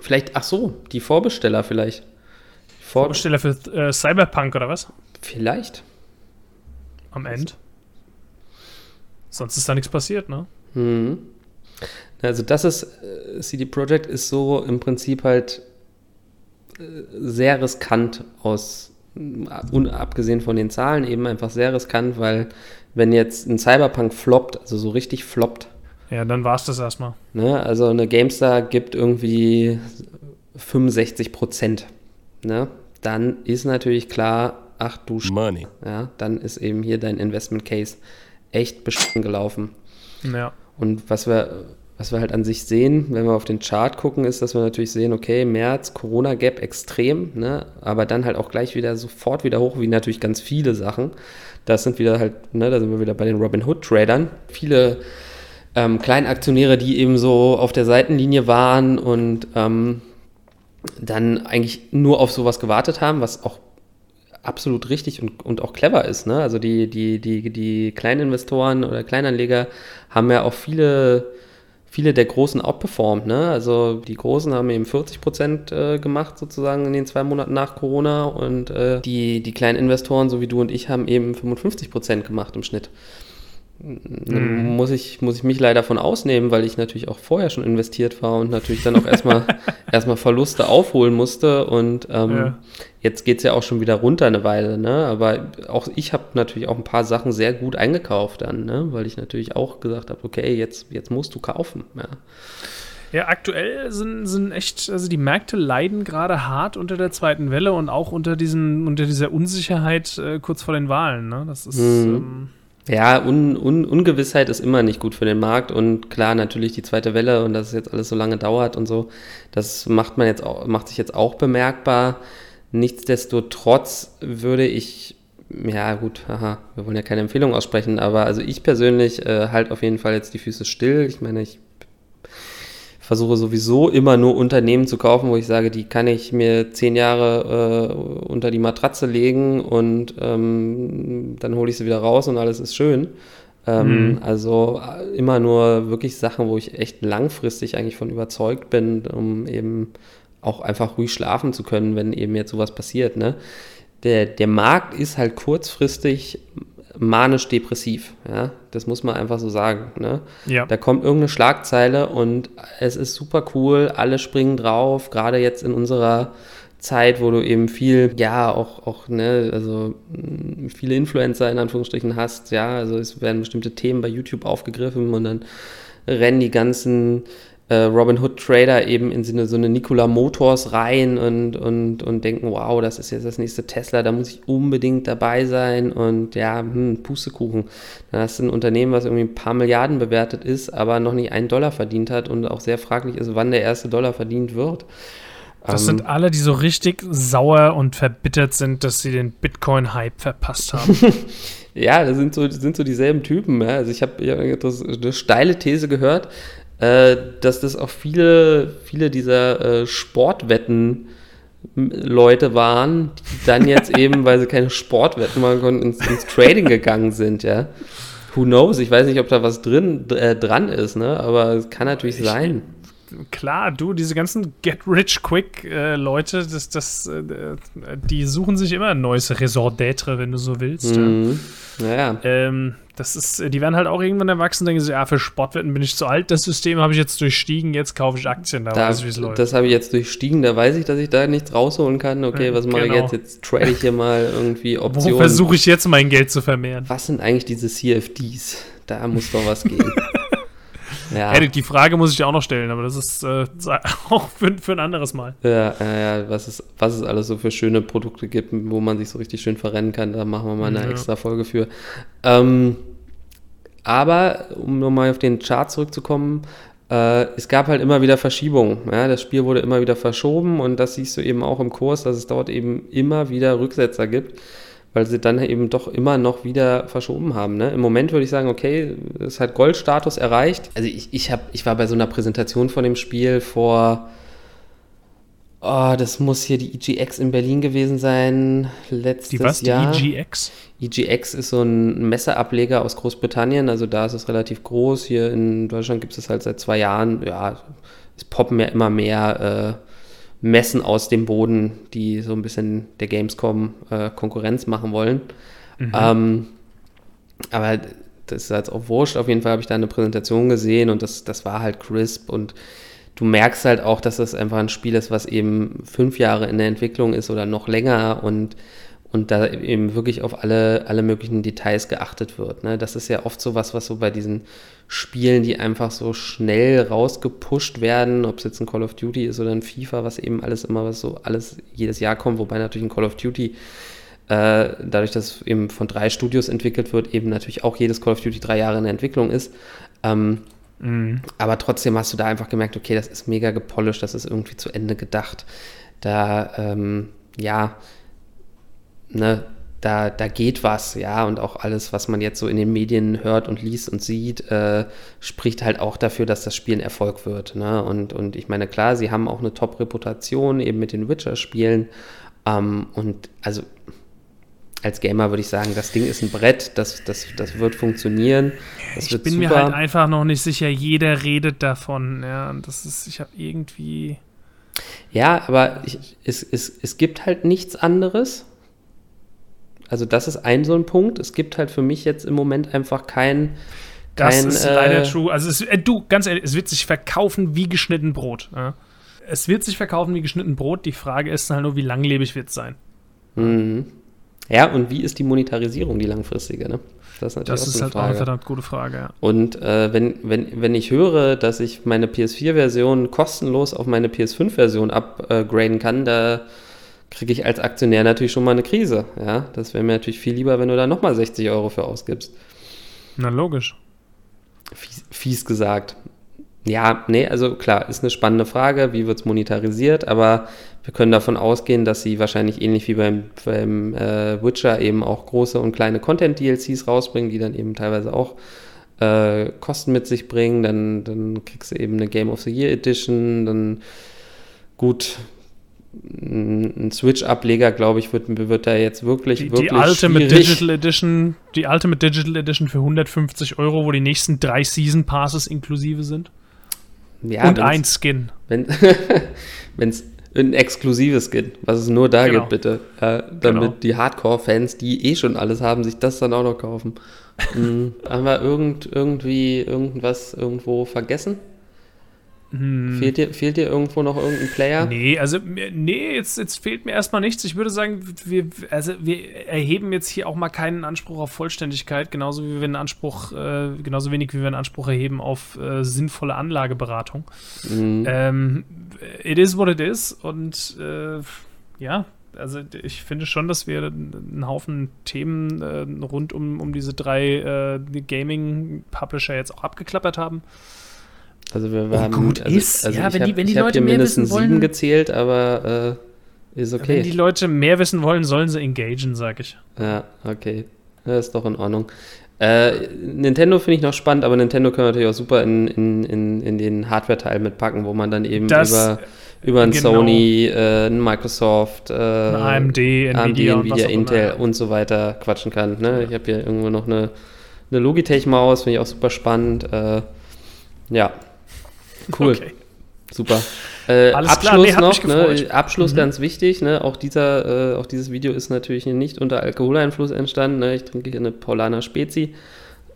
Vielleicht, ach so, die Vorbesteller vielleicht. Vor Vorbesteller für äh, Cyberpunk oder was? Vielleicht. Am Ende. Sonst ist da nichts passiert, ne? Mhm. Also das ist, äh, CD Projekt ist so im Prinzip halt äh, sehr riskant aus, abgesehen von den Zahlen, eben einfach sehr riskant, weil wenn jetzt ein Cyberpunk floppt, also so richtig floppt. Ja, dann war es das erstmal. Ne? Also eine GameStar gibt irgendwie 65 Prozent. Ne? Dann ist natürlich klar, ach du Money. Ja, dann ist eben hier dein Investment Case echt beschissen gelaufen. Ja. Und was wir, was wir halt an sich sehen, wenn wir auf den Chart gucken, ist, dass wir natürlich sehen, okay, März, Corona-Gap extrem, ne? aber dann halt auch gleich wieder sofort wieder hoch, wie natürlich ganz viele Sachen. Das sind wieder halt, ne, da sind wir wieder bei den Robin Hood Tradern. Viele ähm, Kleinaktionäre, die eben so auf der Seitenlinie waren und ähm, dann eigentlich nur auf sowas gewartet haben, was auch absolut richtig und, und auch clever ist. Ne? Also die, die, die, die Kleininvestoren oder Kleinanleger haben ja auch viele viele der Großen outperformed. Ne? Also die Großen haben eben 40 Prozent äh, gemacht sozusagen in den zwei Monaten nach Corona und äh, die, die kleinen Investoren, so wie du und ich, haben eben 55 Prozent gemacht im Schnitt. Mhm. Muss, ich, muss ich mich leider von ausnehmen, weil ich natürlich auch vorher schon investiert war und natürlich dann auch erstmal erstmal Verluste aufholen musste. Und ähm, ja. jetzt geht es ja auch schon wieder runter eine Weile, ne? Aber auch ich habe natürlich auch ein paar Sachen sehr gut eingekauft dann, ne? Weil ich natürlich auch gesagt habe, okay, jetzt, jetzt musst du kaufen. Ja. Ja, aktuell sind, sind echt, also die Märkte leiden gerade hart unter der zweiten Welle und auch unter, diesen, unter dieser Unsicherheit äh, kurz vor den Wahlen. Ne? Das ist. Mhm. Ähm ja, Un Un Ungewissheit ist immer nicht gut für den Markt und klar, natürlich die zweite Welle und dass es jetzt alles so lange dauert und so, das macht man jetzt auch, macht sich jetzt auch bemerkbar. Nichtsdestotrotz würde ich, ja gut, haha, wir wollen ja keine Empfehlung aussprechen, aber also ich persönlich äh, halt auf jeden Fall jetzt die Füße still. Ich meine, ich versuche sowieso immer nur Unternehmen zu kaufen, wo ich sage, die kann ich mir zehn Jahre äh, unter die Matratze legen und ähm, dann hole ich sie wieder raus und alles ist schön. Ähm, mhm. Also äh, immer nur wirklich Sachen, wo ich echt langfristig eigentlich von überzeugt bin, um eben auch einfach ruhig schlafen zu können, wenn eben jetzt sowas passiert. Ne? Der, der Markt ist halt kurzfristig manisch-depressiv. Ja? Das muss man einfach so sagen. Ne? Ja. Da kommt irgendeine Schlagzeile und es ist super cool, alle springen drauf, gerade jetzt in unserer Zeit, wo du eben viel, ja, auch, auch, ne, also mm, viele Influencer in Anführungsstrichen hast, ja, also es werden bestimmte Themen bei YouTube aufgegriffen und dann rennen die ganzen äh, Robin Hood Trader eben in so eine, so eine Nikola Motors rein und, und, und denken, wow, das ist jetzt das nächste Tesla, da muss ich unbedingt dabei sein und ja, hm, Pustekuchen. Dann hast du ein Unternehmen, was irgendwie ein paar Milliarden bewertet ist, aber noch nicht einen Dollar verdient hat und auch sehr fraglich ist, wann der erste Dollar verdient wird. Das ähm, sind alle, die so richtig sauer und verbittert sind, dass sie den Bitcoin-Hype verpasst haben. ja, das sind so, das sind so dieselben Typen. Ja. Also ich habe eine steile These gehört, äh, dass das auch viele, viele dieser äh, Sportwetten Leute waren, die dann jetzt eben, weil sie keine Sportwetten machen konnten, ins, ins, Trading gegangen sind, ja. Who knows? Ich weiß nicht, ob da was drin, äh, dran ist, ne? Aber es kann natürlich ich, sein. Klar, du, diese ganzen Get-Rich-Quick-Leute, äh, das, das, äh, die suchen sich immer ein neues Resort d'être, wenn du so willst. Mhm. Ja. ja. Ähm, das ist, die werden halt auch irgendwann erwachsen, denken sie, ja, für Sportwetten bin ich zu alt, das System habe ich jetzt durchstiegen, jetzt kaufe ich Aktien, da, da weiß ich, wie es läuft. Das habe ich jetzt durchstiegen, da weiß ich, dass ich da nichts rausholen kann. Okay, was mache genau. ich jetzt? Jetzt trade ich hier mal irgendwie Optionen. Wo versuche ich jetzt mein Geld zu vermehren? Was sind eigentlich diese CFDs? Da muss doch was gehen. Ja. Hey, die Frage muss ich auch noch stellen, aber das ist äh, auch für, für, ein anderes Mal. Ja, ja, ja, was es, was es alles so für schöne Produkte gibt, wo man sich so richtig schön verrennen kann, da machen wir mal eine ja. extra Folge für. Ähm, aber, um nochmal auf den Chart zurückzukommen, äh, es gab halt immer wieder Verschiebungen. Ja? Das Spiel wurde immer wieder verschoben und das siehst du eben auch im Kurs, dass es dort eben immer wieder Rücksetzer gibt weil sie dann eben doch immer noch wieder verschoben haben. Ne? Im Moment würde ich sagen, okay, es hat Goldstatus erreicht. Also ich, ich, hab, ich war bei so einer Präsentation von dem Spiel vor, oh, das muss hier die EGX in Berlin gewesen sein, letztes die was, Jahr. Die EGX? EGX ist so ein Messeableger aus Großbritannien, also da ist es relativ groß. Hier in Deutschland gibt es halt seit zwei Jahren, ja, es poppen ja immer mehr äh, Messen aus dem Boden, die so ein bisschen der Gamescom äh, Konkurrenz machen wollen. Mhm. Ähm, aber das ist jetzt auch wurscht. Auf jeden Fall habe ich da eine Präsentation gesehen und das, das war halt crisp und du merkst halt auch, dass das einfach ein Spiel ist, was eben fünf Jahre in der Entwicklung ist oder noch länger und und da eben wirklich auf alle, alle möglichen Details geachtet wird. Ne? Das ist ja oft so was, was so bei diesen Spielen, die einfach so schnell rausgepusht werden, ob es jetzt ein Call of Duty ist oder ein FIFA, was eben alles immer was so alles jedes Jahr kommt, wobei natürlich ein Call of Duty äh, dadurch, dass eben von drei Studios entwickelt wird, eben natürlich auch jedes Call of Duty drei Jahre in der Entwicklung ist. Ähm, mhm. Aber trotzdem hast du da einfach gemerkt, okay, das ist mega gepolished, das ist irgendwie zu Ende gedacht. Da, ähm, ja, ne, da, da geht was, ja, und auch alles, was man jetzt so in den Medien hört und liest und sieht, äh, spricht halt auch dafür, dass das Spiel ein Erfolg wird. Ne? Und, und ich meine, klar, sie haben auch eine Top-Reputation eben mit den Witcher-Spielen. Ähm, und also als Gamer würde ich sagen, das Ding ist ein Brett, das, das, das wird funktionieren. Das ich wird bin super. mir halt einfach noch nicht sicher, jeder redet davon, ja, und das ist, ich habe irgendwie. Ja, aber ich, es, es, es gibt halt nichts anderes also das ist ein so ein Punkt. Es gibt halt für mich jetzt im Moment einfach kein. Das kein, ist leider äh, true. Also es, äh, du, ganz ehrlich, es wird sich verkaufen wie geschnitten Brot. Ja? Es wird sich verkaufen wie geschnitten Brot. Die Frage ist halt nur, wie langlebig wird es sein. Mhm. Ja, und wie ist die Monetarisierung, die langfristige? Ne? Das ist, natürlich das ist halt auch eine verdammt gute Frage. Ja. Und äh, wenn, wenn, wenn ich höre, dass ich meine PS4-Version kostenlos auf meine PS5-Version upgraden kann, da kriege ich als Aktionär natürlich schon mal eine Krise. Ja, das wäre mir natürlich viel lieber, wenn du da nochmal 60 Euro für ausgibst. Na, logisch. Fies, fies gesagt. Ja, nee, also klar, ist eine spannende Frage, wie wird es monetarisiert, aber wir können davon ausgehen, dass sie wahrscheinlich ähnlich wie beim, beim äh, Witcher eben auch große und kleine Content-DLCs rausbringen, die dann eben teilweise auch äh, Kosten mit sich bringen. Dann, dann kriegst du eben eine Game of the Year Edition, dann gut, ein Switch-Ableger, glaube ich, wird, wird da jetzt wirklich, die, wirklich die Ultimate schwierig. Digital Edition, die Ultimate Digital Edition für 150 Euro, wo die nächsten drei Season Passes inklusive sind. Ja, Und ein Skin. Wenn es ein exklusives Skin, was es nur da genau. gibt, bitte. Äh, damit genau. die Hardcore-Fans, die eh schon alles haben, sich das dann auch noch kaufen. mhm. Haben wir irgend, irgendwie irgendwas irgendwo vergessen? Hm. Fehlt, dir, fehlt dir irgendwo noch irgendein Player? Nee, also nee, jetzt, jetzt fehlt mir erstmal nichts. Ich würde sagen, wir, also wir erheben jetzt hier auch mal keinen Anspruch auf Vollständigkeit, genauso wie wir einen Anspruch, äh, genauso wenig wie wir einen Anspruch erheben auf äh, sinnvolle Anlageberatung. Mhm. Ähm, it is what it is und äh, ja, also ich finde schon, dass wir einen Haufen Themen äh, rund um, um diese drei äh, Gaming-Publisher jetzt auch abgeklappert haben. Also wir, wir oh, haben gut also, ist, also ja, wenn hab, die, wenn die Leute mehr wissen wollen, sieben gezählt, aber äh, ist okay. Wenn die Leute mehr wissen wollen, sollen sie engagen, sag ich. Ja, okay. Das ist doch in Ordnung. Äh, Nintendo finde ich noch spannend, aber Nintendo können natürlich auch super in, in, in, in den Hardware-Teil mitpacken, wo man dann eben das, über, über ein genau. Sony, äh, ein Microsoft, äh, ein AMD, Nvidia, AMD, Nvidia Intel immer. und so weiter quatschen kann. Ne? Ich habe hier irgendwo noch eine, eine Logitech-Maus, finde ich auch super spannend. Äh, ja, Cool. Okay. Super. Äh, Alles Abschluss klar, nee, noch, ne? Abschluss Mhm. ganz wichtig, ne? Auch dieser, äh, auch dieses Video ist natürlich nicht unter Alkoholeinfluss entstanden. Ne? Ich trinke hier eine Paulaner Spezi.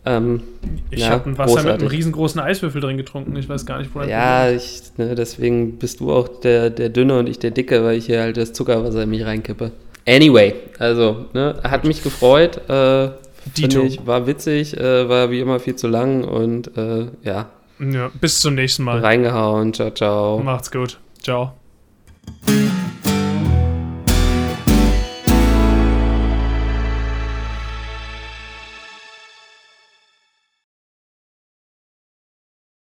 Ähm, Ich Ja, habe ein Wasser mit großartig. einem riesengroßen Eiswürfel drin getrunken. Ich weiß gar nicht, wo dein ja, ich, ne, deswegen bist du auch der, der Dünne und ich der Dicke, weil ich hier halt das Zuckerwasser in mich reinkippe. Anyway, also, ne, hat mich gefreut. Äh, Dito. ich, war witzig, äh, war wie immer viel zu lang und äh, ja, Ja, bis zum nächsten Mal. reingehauen. Ciao, ciao. Macht's gut. Ciao.